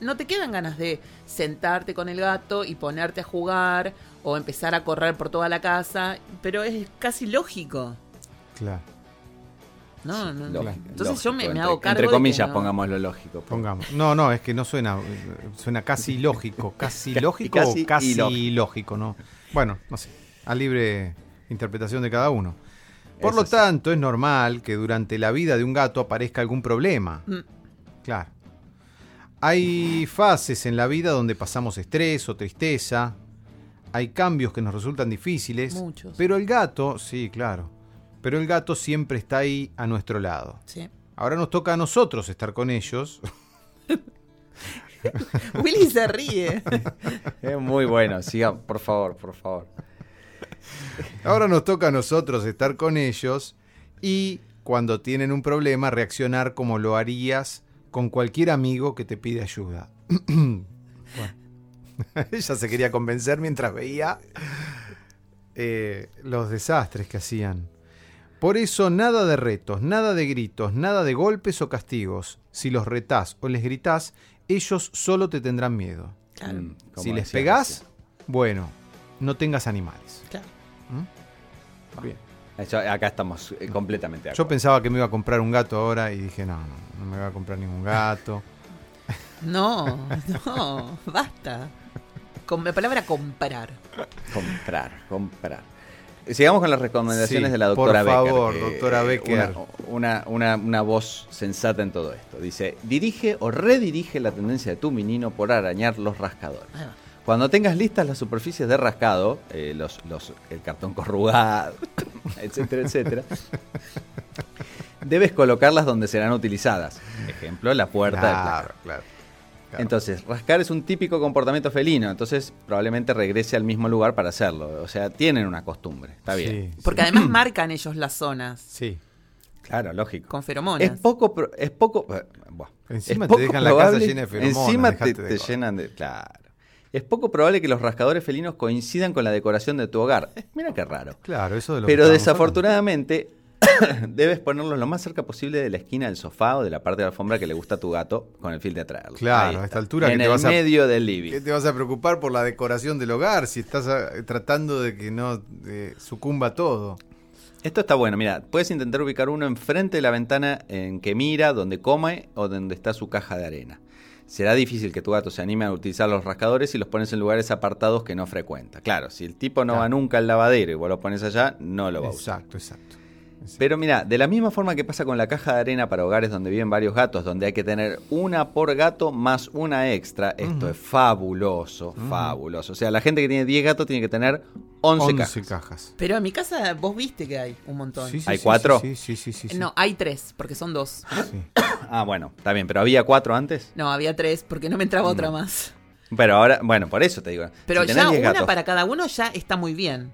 no te quedan ganas de sentarte con el gato y ponerte a jugar o empezar a correr por toda la casa, pero es casi lógico. Claro, No, no, no. Lógico, Entonces yo me, hago cargo. Entre de comillas, que no- pongamos lo lógico. pongamos. No, no, es que no suena. Suena casi lógico. ¿Casi Ca- lógico casi o casi ilógico. lógico, no? Bueno, no sé. A libre interpretación de cada uno. Por Eso lo sí. tanto, es normal que durante la vida de un gato aparezca algún problema. Mm. Claro. Hay fases en la vida donde pasamos estrés o tristeza. Hay cambios que nos resultan difíciles. Muchos. Pero el gato, sí, claro. Pero el gato siempre está ahí a nuestro lado. Sí. Ahora nos toca a nosotros estar con ellos. Willy se ríe. Es muy bueno. Sigan, por favor, por favor. Ahora nos toca a nosotros estar con ellos y cuando tienen un problema reaccionar como lo harías con cualquier amigo que te pide ayuda. Ella se quería convencer mientras veía eh, los desastres que hacían. Por eso nada de retos, nada de gritos, nada de golpes o castigos. Si los retás o les gritás, ellos solo te tendrán miedo. Claro, Mm, si les pegás, recién. bueno, no tengas animales. claro. ¿Mm? Bien. Eso- acá estamos eh, completamente de Yo pensaba que me iba a comprar un gato ahora y dije, no, no, no me voy a comprar ningún gato. No, no, basta. Con la palabra comprar. Comprar, comprar. Sigamos con las recomendaciones Sí, de la doctora por Becker. favor, que, doctora eh, Becker. Una, una, una- voz sensata en todo esto. Dice, dirige o redirige la tendencia de tu menino por arañar los rascadores. Cuando tengas listas las superficies de rascado, eh, los, los- el cartón corrugado, etcétera, etcétera, debes colocarlas donde serán utilizadas. Ejemplo, la puerta del Claro, placar. claro. Entonces, rascar es un típico comportamiento felino, entonces probablemente regrese al mismo lugar para hacerlo. O sea, tienen una costumbre, está bien. Sí, Porque sí. además marcan ellos las zonas Sí. Claro, lógico. con feromonas. Es poco, pro- es poco, eh. Encima Es te dejan la casa llena de feromonas, Encima te, de llenan de, claro. Es poco probable que los rascadores felinos coincidan con la decoración de tu hogar. Mira qué raro. Claro, eso de lo que Pero desafortunadamente debes ponerlos lo más cerca posible de la esquina del sofá o de la parte de la alfombra que le gusta a tu gato con el fin de atraerlo. Claro, a esta altura en que te el vas a- medio del living. ¿Qué te vas a preocupar por la decoración del hogar si estás ah, tratando de que no eh, sucumba todo? Esto está bueno, mira, puedes intentar ubicar uno enfrente de la ventana en que mira, donde come o donde está su caja de arena. Será difícil que tu gato se anime a utilizar los rascadores si los pones en lugares apartados que no frecuenta. Claro, si el tipo no Claro. va nunca al lavadero y vos lo pones allá, no lo va a usar. Exacto, exacto. Pero mira, de la misma forma que pasa con la caja de arena para hogares donde viven varios gatos, donde hay que tener una por gato más una extra, esto es fabuloso, fabuloso. O sea, la gente que tiene 10 gatos tiene que tener 11, 11 cajas. cajas. Pero en mi casa vos viste que hay un montón. Sí, sí, ¿Hay sí, cuatro? Sí, sí, sí, sí, sí. No, hay tres, porque son dos. Sí. Ah, bueno, está bien, pero había cuatro antes. No, había tres, porque no me entraba otra más. Pero ahora, bueno, por eso te digo. Pero si ya 10 una gatos, para cada uno ya está muy bien.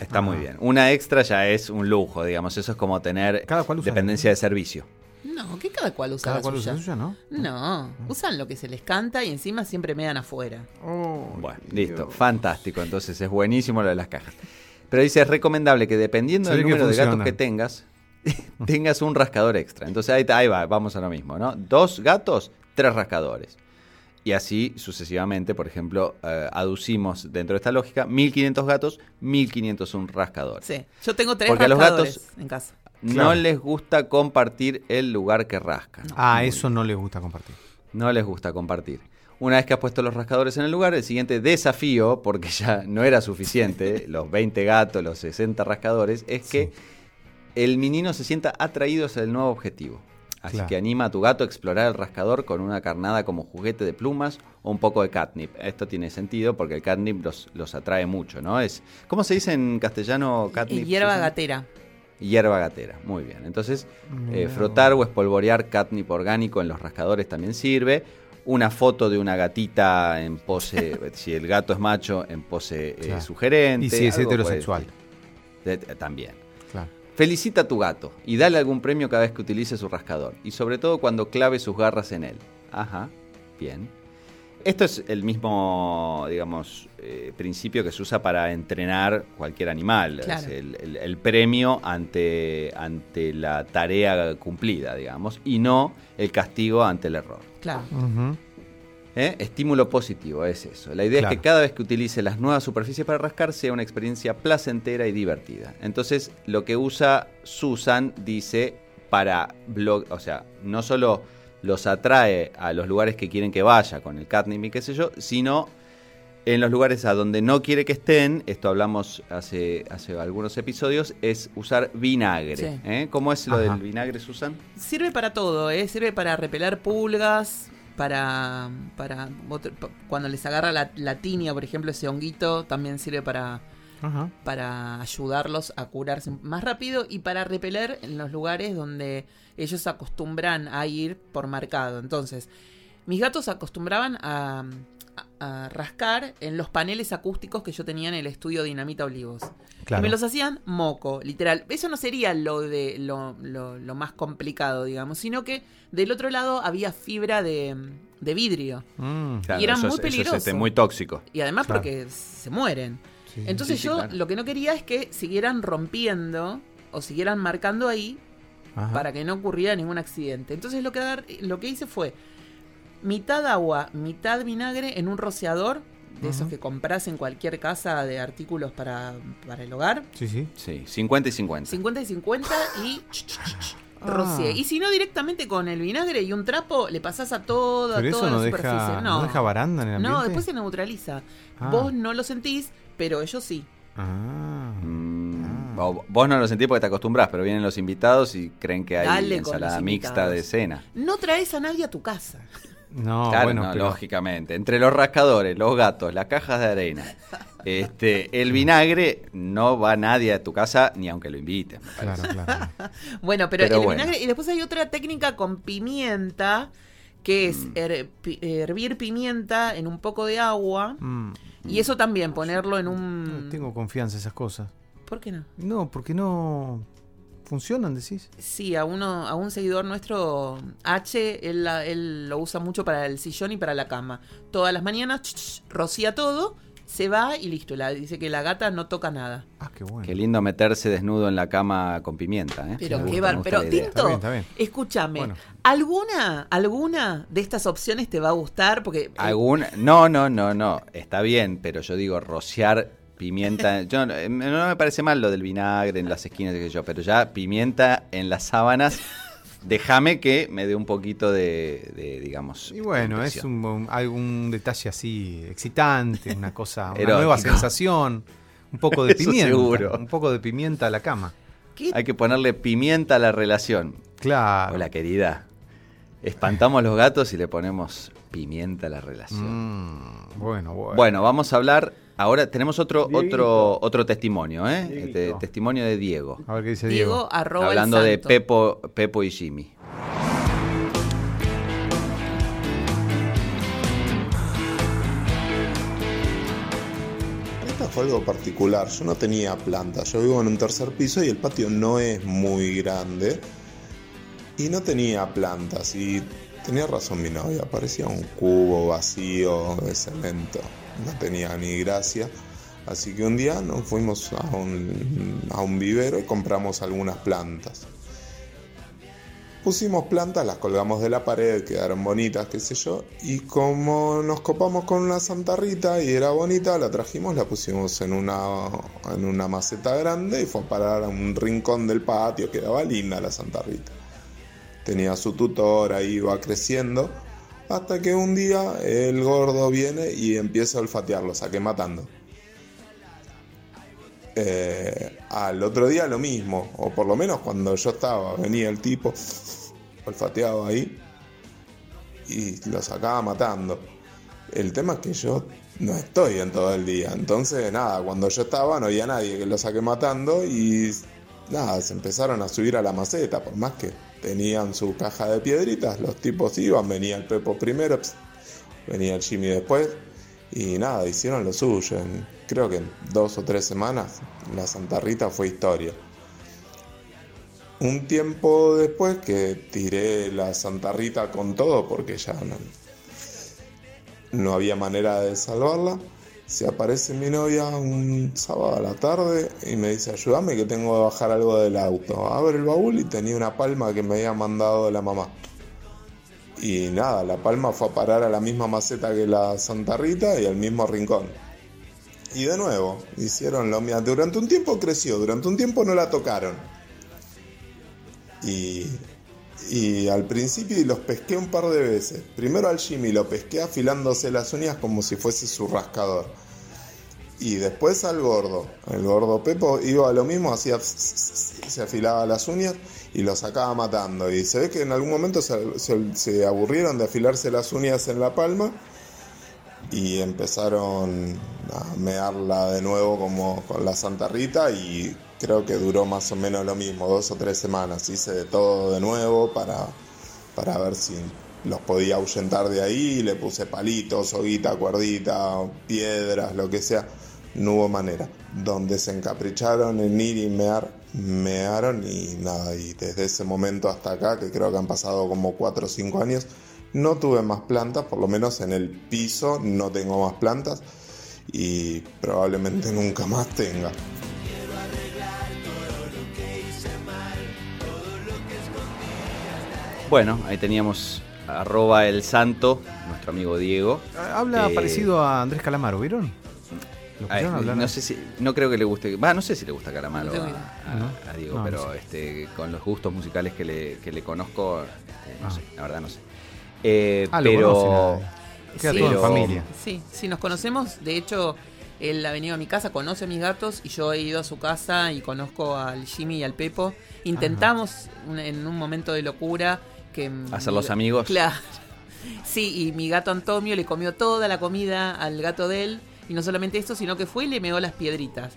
Está muy bien. Una extra ya es un lujo, digamos. Eso es como tener Cada cual usa dependencia de servicio. No, que cada cual usa Cada la cual suya. usa suya, ¿no? No, usan lo que se les canta y encima siempre me dan afuera. Oh, Bueno, Dios. listo. Fantástico. Entonces es buenísimo lo de las cajas. Pero dice, es recomendable que dependiendo del número de gatos que tengas, tengas un rascador extra. Entonces ahí, ahí va, vamos a lo mismo, ¿no? Dos gatos, tres rascadores. Y así sucesivamente, por ejemplo, eh, aducimos dentro de esta lógica 1500 gatos, 1501 rascadores. Sí, yo tengo tres Porque a los rascadores gatos- en casa. No Claro. les gusta compartir el lugar que rascan. Ah, Muy eso no les gusta compartir. No les gusta compartir. Una vez que has puesto los rascadores en el lugar, el siguiente desafío, porque ya no era suficiente, los 20 gatos, los 60 rascadores, es que el menino se sienta atraído hacia el nuevo objetivo. Así Claro. que anima a tu gato a explorar el rascador con una carnada como juguete de plumas o un poco de catnip. Esto tiene sentido porque el catnip los, los atrae mucho, ¿no? Es, ¿Cómo se dice en castellano catnip? Y hierba Susana? gatera. Hierba gatera, muy bien. Entonces, eh, frotar o espolvorear catnip orgánico en los rascadores también sirve. Una foto de una gatita en pose, si el gato es macho, en pose eh, Claro. sugerente. Y si es heterosexual. también. Felicita a tu gato y dale algún premio cada vez que utilice su rascador. Y sobre todo cuando clave sus garras en él. Ajá, bien. Esto es el mismo, digamos, eh, principio que se usa para entrenar cualquier animal. Claro. Es el, el- el premio ante, ante la tarea cumplida, digamos, y no el castigo ante el error. Claro. ¿Eh? Estímulo positivo, es eso. La idea es que cada vez que utilice las nuevas superficies para rascar sea una experiencia placentera y divertida. Entonces, lo que usa Susan dice para blog, o sea, no solo los atrae a los lugares que quieren que vaya con el catnip y qué sé yo, sino en los lugares a donde no quiere que estén, esto hablamos hace, hace algunos episodios, es usar vinagre. Sí. ¿eh? ¿Cómo es lo Ajá. del vinagre, Susan? Sirve para todo, ¿eh? Sirve para repeler pulgas, para, para otro- cuando les agarra la, la tinia, por ejemplo, ese honguito, también sirve para, Ajá. para ayudarlos a curarse más rápido y para repeler en los lugares donde ellos acostumbran a ir por marcado. Entonces, mis gatos acostumbraban a, a- a rascar en los paneles acústicos que yo tenía en el estudio Dinamita Olivos. Claro. Y me los hacían moco, literal. Eso no sería lo de lo, lo- lo más complicado, digamos, sino que del otro lado había fibra de, de vidrio. Mm, Y era muy es- eso es, peligroso. este, muy tóxico. Y además Claro. porque se mueren. sí. Entonces Sí, sí, yo claro. lo que no quería es que siguieran rompiendo o siguieran marcando ahí Ajá. para que no ocurriera ningún accidente. Entonces lo que, lo que hice fue mitad agua, mitad vinagre en un rociador de esos que compras en cualquier casa de artículos para, para el hogar. Sí, sí. Sí, 50 y 50. 50 y 50 y Ah. rocié. Y si no, directamente con el vinagre y un trapo le pasás a toda, Pero toda eso no la deja, superficie. no. deja baranda en el ambiente. No, después se neutraliza. Ah. Vos no lo sentís, pero ellos sí. Ah. Mm, o vos no lo sentís porque te acostumbrás, pero vienen los invitados y creen que hay Dale ensalada mixta de cena. No traes a nadie a tu casa. No, claro, bueno, no, pero- lógicamente. Entre los rascadores, los gatos, las cajas de arena, este, el vinagre, no va nadie a tu casa ni aunque lo inviten. me parece. Claro, claro. Bueno, pero, Pero el bueno. vinagre. Y después hay otra técnica con pimienta, que es Mm. her- pi- hervir pimienta en un poco de agua. Mm, Y eso también, ponerlo en no un. tengo confianza en esas cosas. ¿Por qué no? No, porque no funcionan, decís. Sí, a uno, a un seguidor nuestro, H, él, la- él lo usa mucho para el sillón y para la cama. Todas las mañanas ch, ch, rocía todo, se va y listo. La, dice que la gata no toca nada. Ah, qué bueno. Qué lindo meterse desnudo en la cama con pimienta, ¿eh? Pero qué bar- Pero. Tinto, escúchame, Bueno. ¿alguna, alguna de estas opciones te va a gustar? Porque eh, ¿Alguna? No, no, no, no. Está bien, pero yo digo rociar pimienta. Yo, no no me parece mal lo del vinagre en las esquinas, qué sé yo, pero ya pimienta en las sábanas. Déjame que me dé un poquito de, de, digamos. Y bueno, es un, un- algún detalle así excitante, una cosa, una nueva sensación, un poco de Eso pimienta, seguro. un poco de pimienta a la cama. ¿qué? Hay que ponerle pimienta a la relación. Claro. Hola, querida. Espantamos los gatos y le ponemos pimienta a la relación. Mm, bueno, bueno. Bueno, vamos a hablar. Ahora tenemos otro, Dieguito. otro, otro testimonio, ¿eh? Este, testimonio de Diego. A ver qué dice Diego. Diego, arroba el Hablando de. Pepo, Pepo y Jimmy. Esta fue algo particular. Yo no tenía plantas. Yo vivo en un tercer piso y el patio no es muy grande. Y no tenía plantas. Y tenía razón mi novia. Parecía un cubo vacío de cemento. No tenía ni gracia. Así que un día nos fuimos a un, a un vivero y compramos algunas plantas. Pusimos plantas, las colgamos de la pared, quedaron bonitas, qué sé yo. Y como nos copamos con una Santa Rita y era bonita, la trajimos, la pusimos en una, en una maceta grande y fue a parar a un rincón del patio. Quedaba linda la Santa Rita. Tenía su tutor, ahí iba creciendo. Hasta que un día el gordo viene y empieza a olfatear, lo saqué matando. Eh, al otro día lo mismo, o por lo menos cuando yo estaba, venía el tipo, olfateaba ahí y lo sacaba matando. El tema es que yo no estoy en todo el día, entonces nada, cuando yo estaba no había nadie que lo saque matando y nada, se empezaron a subir a la maceta, por más que tenían su caja de piedritas, los tipos iban, venía el Pepo primero, venía el Jimmy después y nada, hicieron lo suyo. En- creo que en dos o tres semanas la Santa Rita fue historia. Un tiempo después que tiré la Santa Rita con todo porque ya no, no había manera de salvarla, se aparece mi novia un sábado a la tarde y me dice ayúdame que tengo que bajar algo del auto. Abre el baúl y tenía una palma que me había mandado la mamá. Y nada, la palma fue a parar a la misma maceta que la Santa Rita y al mismo rincón. Y de nuevo, hicieron lo mismo. Durante un tiempo creció, durante un tiempo no la tocaron. Y, y al principio los pesqué un par de veces. Primero al Jimmy lo pesqué afilándose las uñas como si fuese su rascador. Y después al gordo. El gordo Pepo iba a lo mismo, hacía se afilaba las uñas y lo sacaba matando. Y se ve que en algún momento se, se- aburrieron de afilarse las uñas en la palma y empezaron a mearla de nuevo como con la Santa Rita y creo que duró más o menos lo mismo, dos o tres semanas. Hice de todo de nuevo para, para ver si los podía ahuyentar de ahí, le puse palitos, soguita, cuerdita, piedras, lo que sea. No hubo manera. Donde se encapricharon en ir y mear, mearon y nada. Y desde ese momento hasta acá, que creo que han pasado como 4 o 5 años, no tuve más plantas, por lo menos en el piso no tengo más plantas y probablemente nunca más tenga. Bueno, ahí teníamos arroba el santo, nuestro amigo Diego. Habla Eh, parecido a Andrés Calamaro, ¿vieron? No sé si, no creo que le guste, va, no sé si le gusta Calamaro No a, Diego, No, pero no sé. este, con los gustos musicales que le, que le conozco, este, no Ah. sé, la verdad no sé. Eh, Ah, pero Queda Sí. todo en familia. Sí, sí, nos conocemos. De hecho, él ha venido a mi casa, conoce a mis gatos y yo he ido a su casa y conozco al Jimmy y al Pepo. Intentamos un- en un momento de locura que... Hacerlos mi- amigos. Claro. Sí, y mi gato Antonio le comió toda la comida al gato de él. Y no solamente esto, sino que fue y le meó las piedritas.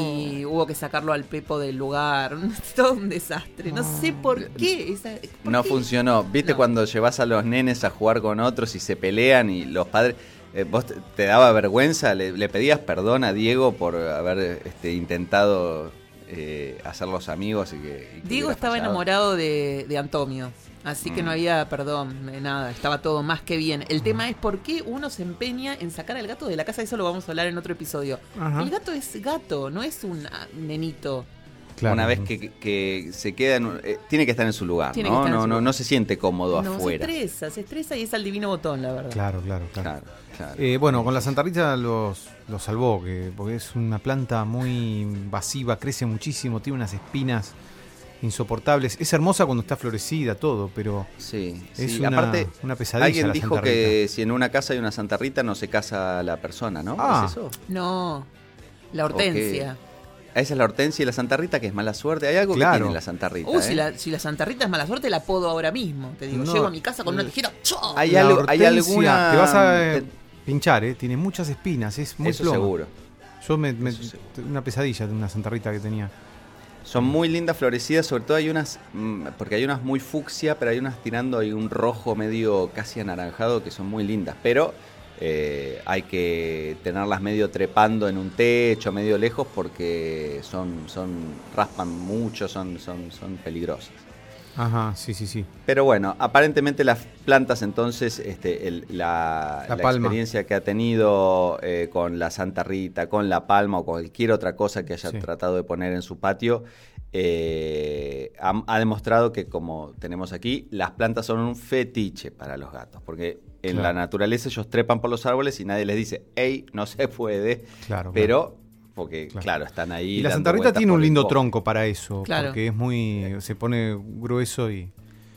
Y hubo que sacarlo al Pepo del lugar. Todo un desastre. No sé por qué. esa- ¿por no qué? funcionó. ¿Viste No. cuando llevas a los nenes a jugar con otros y se pelean y los padres... eh, ¿Vos te, te daba vergüenza? ¿Le, le pedías perdón a Diego por haber este, intentado eh, hacerlos amigos? Y que, y que Diego estaba fallado? enamorado de, de Antonio, así que Mm. no había perdón, de nada, estaba todo más que bien. El tema es por qué uno se empeña en sacar al gato de la casa, eso lo vamos a hablar en otro episodio. Ajá. El gato es gato, no es un ah, nenito. Claro. Una vez que, que se queda en un- eh, tiene que estar en su lugar, Tiene que ¿no? estar en No, su no, lugar. no se siente cómodo No, afuera. se estresa, se estresa y es al divino botón, la verdad. Claro, claro, claro. Claro, claro. Eh, bueno, con la Santa Rita los, los salvó, que, porque es una planta muy invasiva, crece muchísimo, tiene unas espinas insoportables. Es hermosa cuando está florecida, todo, pero sí, es sí. una, Aparte, una pesadilla. alguien la dijo Santa que si en una casa hay una Santa Rita no se casa la persona, ¿no? Ah. ¿Es eso? No, la hortensia. Esa es la hortensia y la Santa Rita, que es mala suerte. Hay algo Claro. que tiene la Santa Rita. Uh, ¿eh? si, la, si la Santa Rita es mala suerte, la podo ahora mismo. Te digo, No. llego a mi casa con una tijera. ¡chao! Hay, La algo, hay alguna. Te vas a eh, pinchar, ¿eh? Tiene muchas espinas, es muy Eso plomo. seguro. Yo me, me- Eso seguro. una pesadilla de una Santa Rita que tenía. Son muy lindas florecidas, sobre todo hay unas, mm, porque hay unas muy fucsia, pero hay unas tirando ahí un rojo medio casi anaranjado que son muy lindas, pero eh, hay que tenerlas medio trepando en un techo, medio lejos, porque son, son raspan mucho, son, son, son peligrosas. Ajá, sí, sí, sí. Pero bueno, aparentemente las plantas entonces, este, el- la, La la palma. experiencia que ha tenido eh, con la Santa Rita, con la palma o cualquier otra cosa que haya Sí. tratado de poner en su patio, eh, ha, ha demostrado que como tenemos aquí, las plantas son un fetiche para los gatos, porque en Claro. la naturaleza ellos trepan por los árboles y nadie les dice, hey, no se puede, Claro, pero... Porque, Claro. claro, están ahí. Y la Santa Rita tiene un lindo tronco para eso, Claro. porque es muy. se pone grueso y.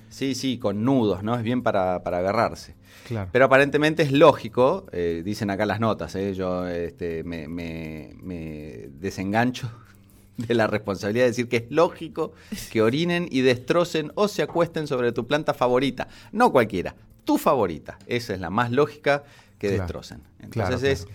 Sí, sí, con nudos, ¿no? Es bien para, para agarrarse. Claro. Pero aparentemente es lógico, eh, dicen acá las notas, ¿eh? yo este, me, me- me desengancho de la responsabilidad de decir que es lógico que orinen y destrocen o se acuesten sobre tu planta favorita. No cualquiera, tu favorita. Esa es la más lógica que Claro. destrocen. Entonces Claro, es.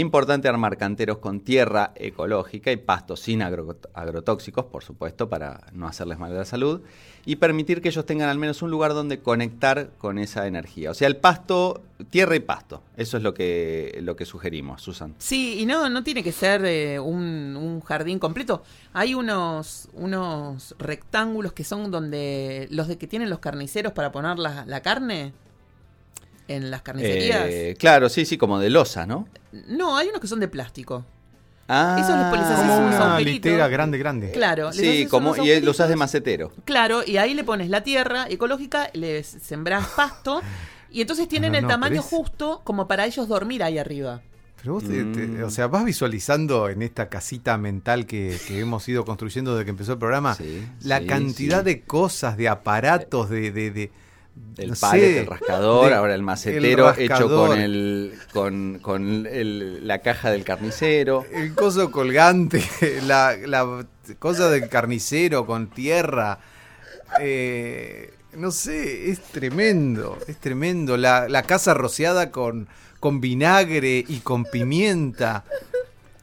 Importante armar canteros con tierra ecológica y pastos sin agro- agrotóxicos, por supuesto, para no hacerles mal a la salud, y permitir que ellos tengan al menos un lugar donde conectar con esa energía. O sea, el pasto, tierra y pasto. Eso es lo que, lo que sugerimos, Susan. Sí, y no, no tiene que ser eh, un, un jardín completo. Hay unos, unos rectángulos que son donde los de que tienen los carniceros para poner la, la carne en las carnicerías. Eh, claro, sí, sí, como de losa, ¿no? No, hay unos que son de plástico. Ah, Esos les pones Como un una agujerito. litera grande, grande. Claro, les Sí, como, y lo usas de macetero. Claro, y ahí le pones la tierra ecológica, les sembrás pasto y entonces tienen el tamaño es- justo como para ellos dormir ahí arriba. Pero vos, te- te- Mm. o sea, vas visualizando en esta casita mental que, que hemos ido construyendo desde que empezó el programa, Sí, la sí, cantidad sí. de cosas, de aparatos, de... de, de- El no palet, el rascador, de- ahora el macetero el hecho con el con, con el- la caja del carnicero. El coso colgante, la, la cosa del carnicero con tierra. eh, no sé, es tremendo, es tremendo. La, la casa rociada con, con vinagre y con pimienta.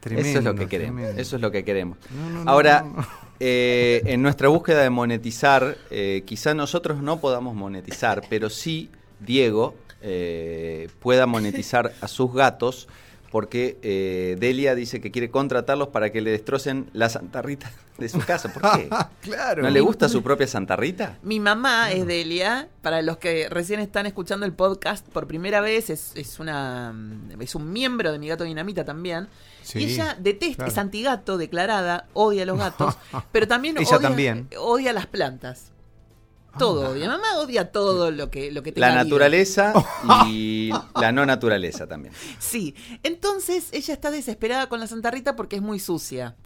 Tremendo. eso es lo que queremos. tremendo. Eso es lo que queremos. No, no, no, Ahora, no, no. eh, en nuestra búsqueda de monetizar, eh, quizá nosotros no podamos monetizar, pero sí Diego eh, pueda monetizar a sus gatos, porque eh, Delia dice que quiere contratarlos para que le destrocen la Santa Rita de su casa. ¿Por qué? claro. ¿No le gusta su propia Santa Rita? Mi mamá es Delia, para los que recién están escuchando el podcast por primera vez, es, es una es un miembro de mi gato dinamita también. Sí, y ella detesta, claro. es antigato declarada, odia a los gatos, pero también Ella odia, también. odia las plantas. Todo odia. Mamá odia todo lo que, lo que tenga La vida. naturaleza y la no naturaleza también. Sí. Entonces ella está desesperada con la Santa Rita porque es muy sucia.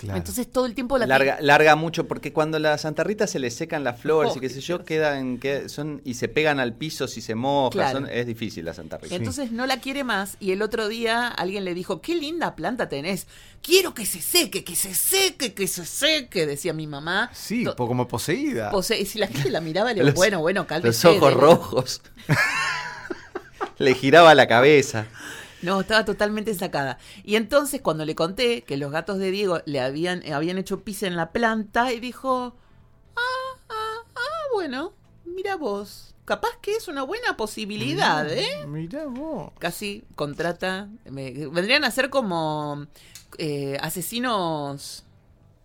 Claro. Entonces todo el tiempo la Larga, larga mucho porque cuando la Santa Rita se le secan las flores Oh, y qué sé yo, quedan, que son, y se pegan al piso si se moja. Claro. son- es difícil la Santa Rita. Entonces no la quiere más y el otro día alguien le dijo, qué linda planta tenés, quiero que se seque, que se seque, que se seque, decía mi mamá. Sí, To- como poseída. pose- y si la gente la miraba, le digo, Los- bueno, bueno, Los cálmese. ojos de- rojos. le giraba la cabeza. No, estaba totalmente sacada. Y entonces cuando le conté que los gatos de Diego le habían, eh, habían hecho pis en la planta, y dijo, ah, ah, ah, bueno, mira vos, capaz que es una buena posibilidad, ¿eh? Mirá vos. Casi contrata, me- vendrían a ser como eh, asesinos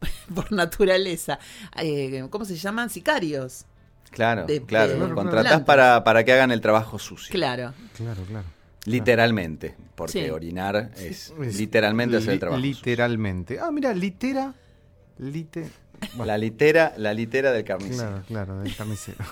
por naturaleza. Eh, ¿Cómo se llaman? Sicarios. Claro, De- claro. de contratás para, para que hagan el trabajo sucio. Claro. Claro, claro. Literalmente. Porque Sí. orinar es Es literalmente hacer el trabajo. sucio. Literalmente. Ah, mira, litera. Lite. Bueno, La litera, la litera del carnicero. claro, claro, del carnicero.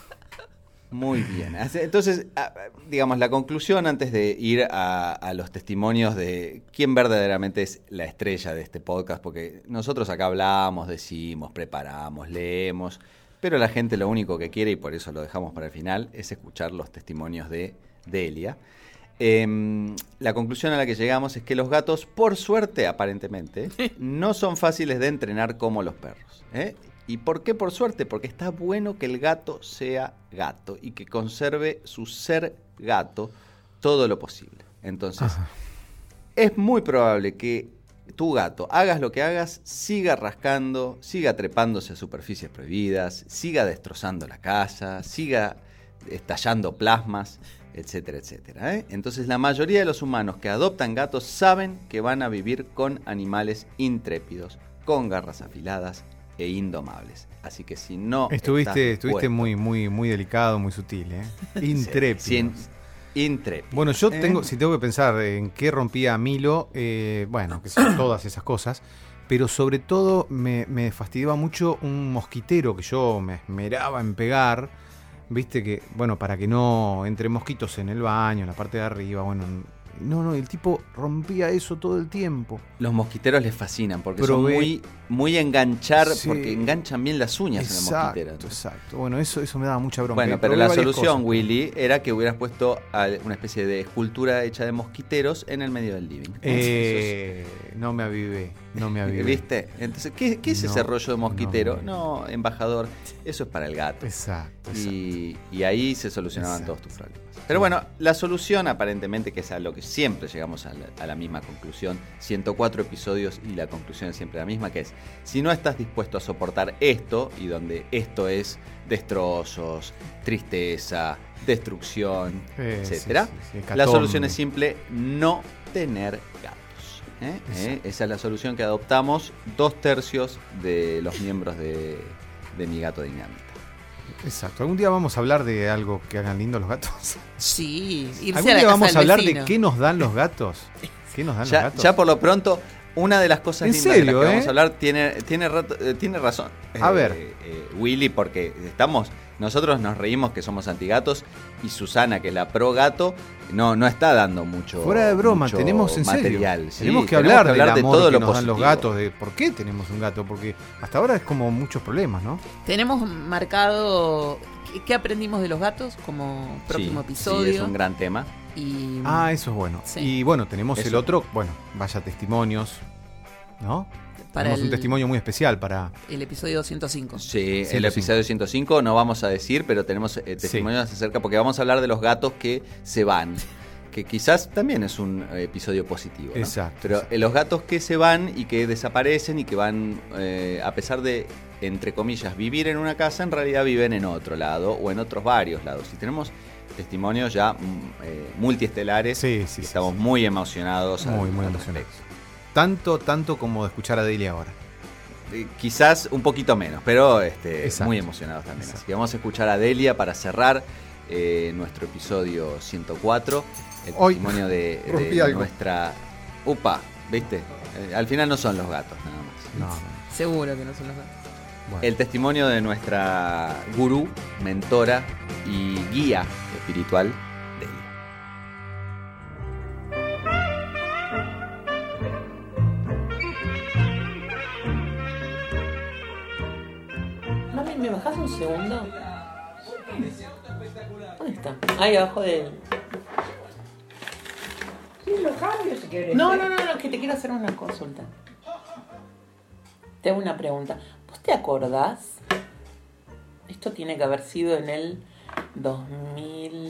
Muy bien. Entonces, ah, digamos, la conclusión antes de ir a, a los testimonios de quién verdaderamente es la estrella de este podcast, porque nosotros acá hablamos, decimos, preparamos, leemos, pero la gente lo único que quiere, y por eso lo dejamos para el final, es escuchar los testimonios de Delia. Em, la conclusión a la que llegamos es que los gatos, por suerte aparentemente, no son fáciles de entrenar como los perros. ¿eh? ¿Y por qué por suerte? Porque está bueno que el gato sea gato y que conserve su ser gato todo lo posible. Entonces, es muy probable que tu gato, hagas lo que hagas, siga rascando, siga trepándose a superficies prohibidas, siga destrozando la casa, siga estallando plasmas, etcétera, etcétera. ¿eh? Entonces la mayoría de los humanos que adoptan gatos saben que van a vivir con animales intrépidos, con garras afiladas e indomables. Así que si no... Estuviste, estuviste muy, muy, muy delicado, muy sutil, ¿eh? Intrépido. Intrépido. Bueno, yo ¿eh? tengo, si tengo que pensar en qué rompía a Milo, eh, bueno, que son todas esas cosas, pero sobre todo me, me fastidiaba mucho un mosquitero que yo me esmeraba en pegar, viste que, bueno, para que no entre mosquitos en el baño, en la parte de arriba, bueno, no, no, el tipo rompía eso todo el tiempo. Los mosquiteros les fascinan porque Probé- son muy, muy enganchar, Sí. porque enganchan bien las uñas en el mosquitero. Exacto, exacto. Bueno, eso, eso me daba mucha bronca. Bueno, pero probé la solución, cosas. Willy, era que hubieras puesto una especie de escultura hecha de mosquiteros en el medio del living. Eh, no me avivé, no me avivé. ¿Viste? Entonces, ¿qué, qué es No, ese rollo de mosquitero? no. No, embajador, eso es para el gato. Exacto, exacto. Y, y ahí se solucionaban Exacto. todos tus problemas. Pero bueno, la solución aparentemente, que es a lo que siempre llegamos a la, a la misma conclusión, 104 episodios y la conclusión es siempre la misma, que es, si no estás dispuesto a soportar esto, y donde esto es destrozos, tristeza, destrucción, Eh, etcétera, sí, sí, sí, la solución es simple, no tener gatos. ¿eh? ¿Eh? Esa es la solución que adoptamos dos tercios de los miembros de, de mi gato dinamita. Exacto. Algún día vamos a hablar de algo que hagan lindos los gatos. Sí, irse Algún a la día casa vamos del a hablar vecino. de qué nos dan los gatos. ¿Qué nos dan Ya, los gatos? ya por lo pronto, una de las cosas ¿En lindas de las serio, que vamos eh? a hablar tiene, tiene, rato- eh, tiene razón. A Eh, ver. eh, Willy, porque estamos, nosotros nos reímos que somos antigatos y Susana, que es la pro gato, no, no está dando mucho Fuera de broma, tenemos en serio. material. sí, tenemos que hablar, del amor todo que lo nos dan los positivo. gatos, de por qué tenemos un gato, porque hasta ahora es como muchos problemas, ¿no? Tenemos marcado qué- qué aprendimos de los gatos como próximo Sí, episodio. Sí, es un gran tema. Y Ah, eso es bueno. Sí. Y bueno, tenemos el otro, bueno, vaya testimonios, ¿no? para tenemos el, un testimonio muy especial para... el episodio 205. Sí, el 105. episodio 105 no vamos a decir, pero tenemos eh, testimonios acerca, porque vamos a hablar de los gatos que se van. Que quizás también es un eh, episodio positivo. ¿no? Exacto, Pero exacto. eh, los gatos que se van y que desaparecen y que van, eh, a pesar de, entre comillas, vivir en una casa, en realidad viven en otro lado o en otros varios lados. Y tenemos testimonios ya mm, eh, multiestelares. Sí, sí, y sí, estamos sí. muy emocionados. Muy, al- muy emocionados. respecto. Tanto, tanto como de escuchar a Daily ahora. Eh, Quizás un poquito menos, pero este, Exacto. muy emocionados también. Exacto. Así que vamos a escuchar a Delia para cerrar eh, nuestro episodio 104. El Hoy testimonio de, nuestra. Upa, ¿viste? Eh, al final no son los gatos, nada más. No, no. Seguro que no son los gatos. Bueno. El testimonio de nuestra gurú, mentora y guía espiritual, ¿me bajas un segundo? ¿Dónde está? Ahí abajo del... Sí, lo cambio si quieres. No, no, no, no, que te quiero hacer una consulta. Te hago una pregunta. ¿Vos te acordás? Esto tiene que haber sido en el 2000...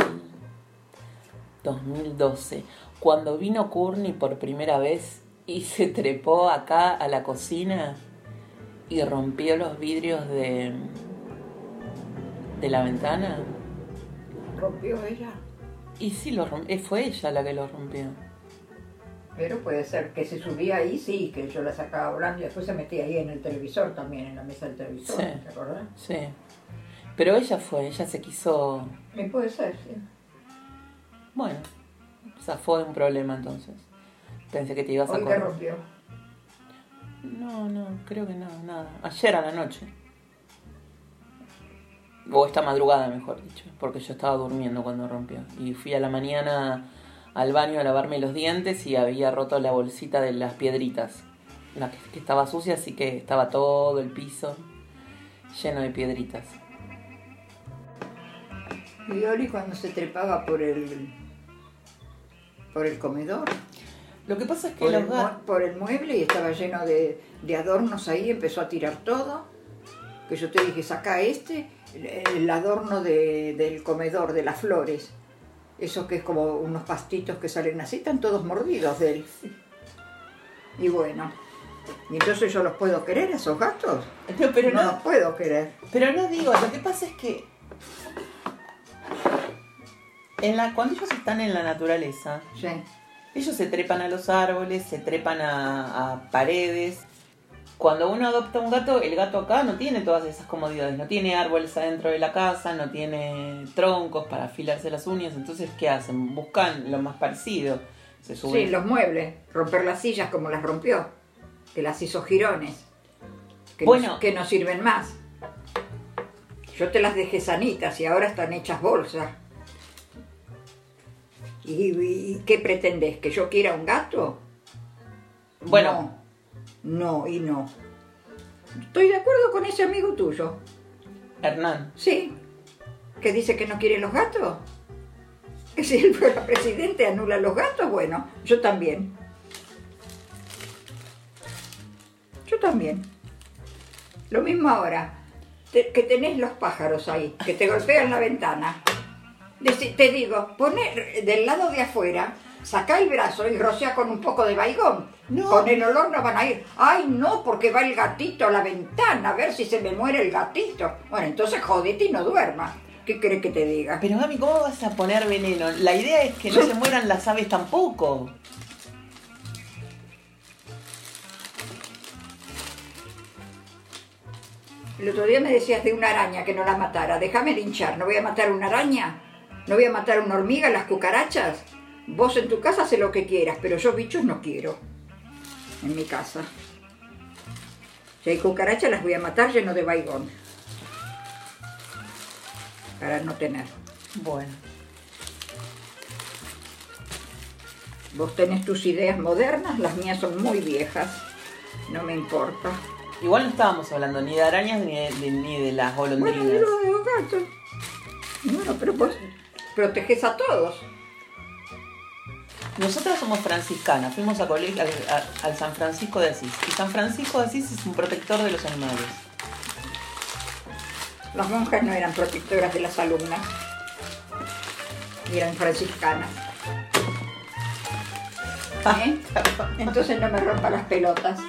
2012. Cuando vino Courtney por primera vez y se trepó acá a la cocina y rompió los vidrios de... de la ventana. Rompió ella. Y sí, lo romp- fue ella la que lo rompió. Pero puede ser que se subía ahí, sí, que yo la sacaba hablando y después se metía ahí en el televisor también, en la mesa del televisor, Sí. ¿te acordás? Sí. Pero ella fue, ella se quiso... Me puede ser, sí. Bueno, zafó de un problema entonces. Pensé que te ibas a que acordar. rompió. No, no, creo que no, nada. Ayer a la noche. O esta madrugada, mejor dicho. Porque yo estaba durmiendo cuando rompió. Y fui a la mañana al baño a lavarme los dientes y había roto la bolsita de las piedritas. La que, que estaba sucia, así que estaba todo el piso lleno de piedritas. Y Oli cuando se trepaba por el por el comedor, Lo que pasa es que por el, gatos... por el mueble y estaba lleno de, de adornos ahí, empezó a tirar todo. Que yo te dije, saca este, el, el adorno de- del comedor, de las flores. Eso que es como unos pastitos que salen así, están todos mordidos de él. Y bueno, ¿y entonces yo los puedo querer, esos gatos? No, pero no no, los puedo querer. Pero no digo, lo que pasa es que en la, cuando ellos están en la naturaleza, Sí. ellos se trepan a los árboles, se trepan a, a paredes. Cuando uno adopta un gato, el gato acá no tiene todas esas comodidades, no tiene árboles adentro de la casa, no tiene troncos para afilarse las uñas, entonces ¿qué hacen? Buscan lo más parecido. Se suben. Sí, los muebles, romper las sillas como las rompió, que las hizo girones, que, Bueno. no, que no sirven más. Yo te las dejé sanitas y ahora están hechas bolsas. ¿Y, y qué pretendés? ¿Que yo quiera un gato? Bueno. No, no y no. Estoy de acuerdo con ese amigo tuyo. Hernán, Sí. ¿Que dice que no quiere los gatos? Que si él fuera presidente anula los gatos, bueno, yo también. Yo también. Lo mismo ahora, te- que tenés los pájaros ahí, que te golpean la ventana. Deci- te digo, poné del lado de afuera, saca el brazo y rocea con un poco de baigón. No. Con el olor no van a ir. Ay, no, porque va el gatito a la ventana, a ver si se me muere el gatito. Bueno, entonces jodete y no duerma. ¿Qué crees que te diga? pero mami, ¿cómo vas a poner veneno? La idea es que no se mueran las aves tampoco. El otro día me decías de una araña que no la matara. Déjame de hinchar. ¿No voy a matar una araña? ¿No voy a matar una hormiga, las cucarachas? Vos en tu casa hace lo que quieras, pero yo bichos no quiero. En mi casa. Si hay cucarachas las voy a matar lleno de baigón. Para no tener. Bueno. Vos tenés tus ideas modernas, las mías son muy viejas. No me importa. Igual no estábamos hablando ni de arañas ni de, de- ni de las Bueno, golondrinas. digo de los gatos. Bueno, pero vos proteges a todos. Nosotras somos franciscanas, fuimos a colegio al, a- al San Francisco de Asís. Y San Francisco de Asís es un protector de los animales. Las monjas no eran protectoras de las alumnas, eran franciscanas. ¿Eh? Entonces no me rompa las pelotas.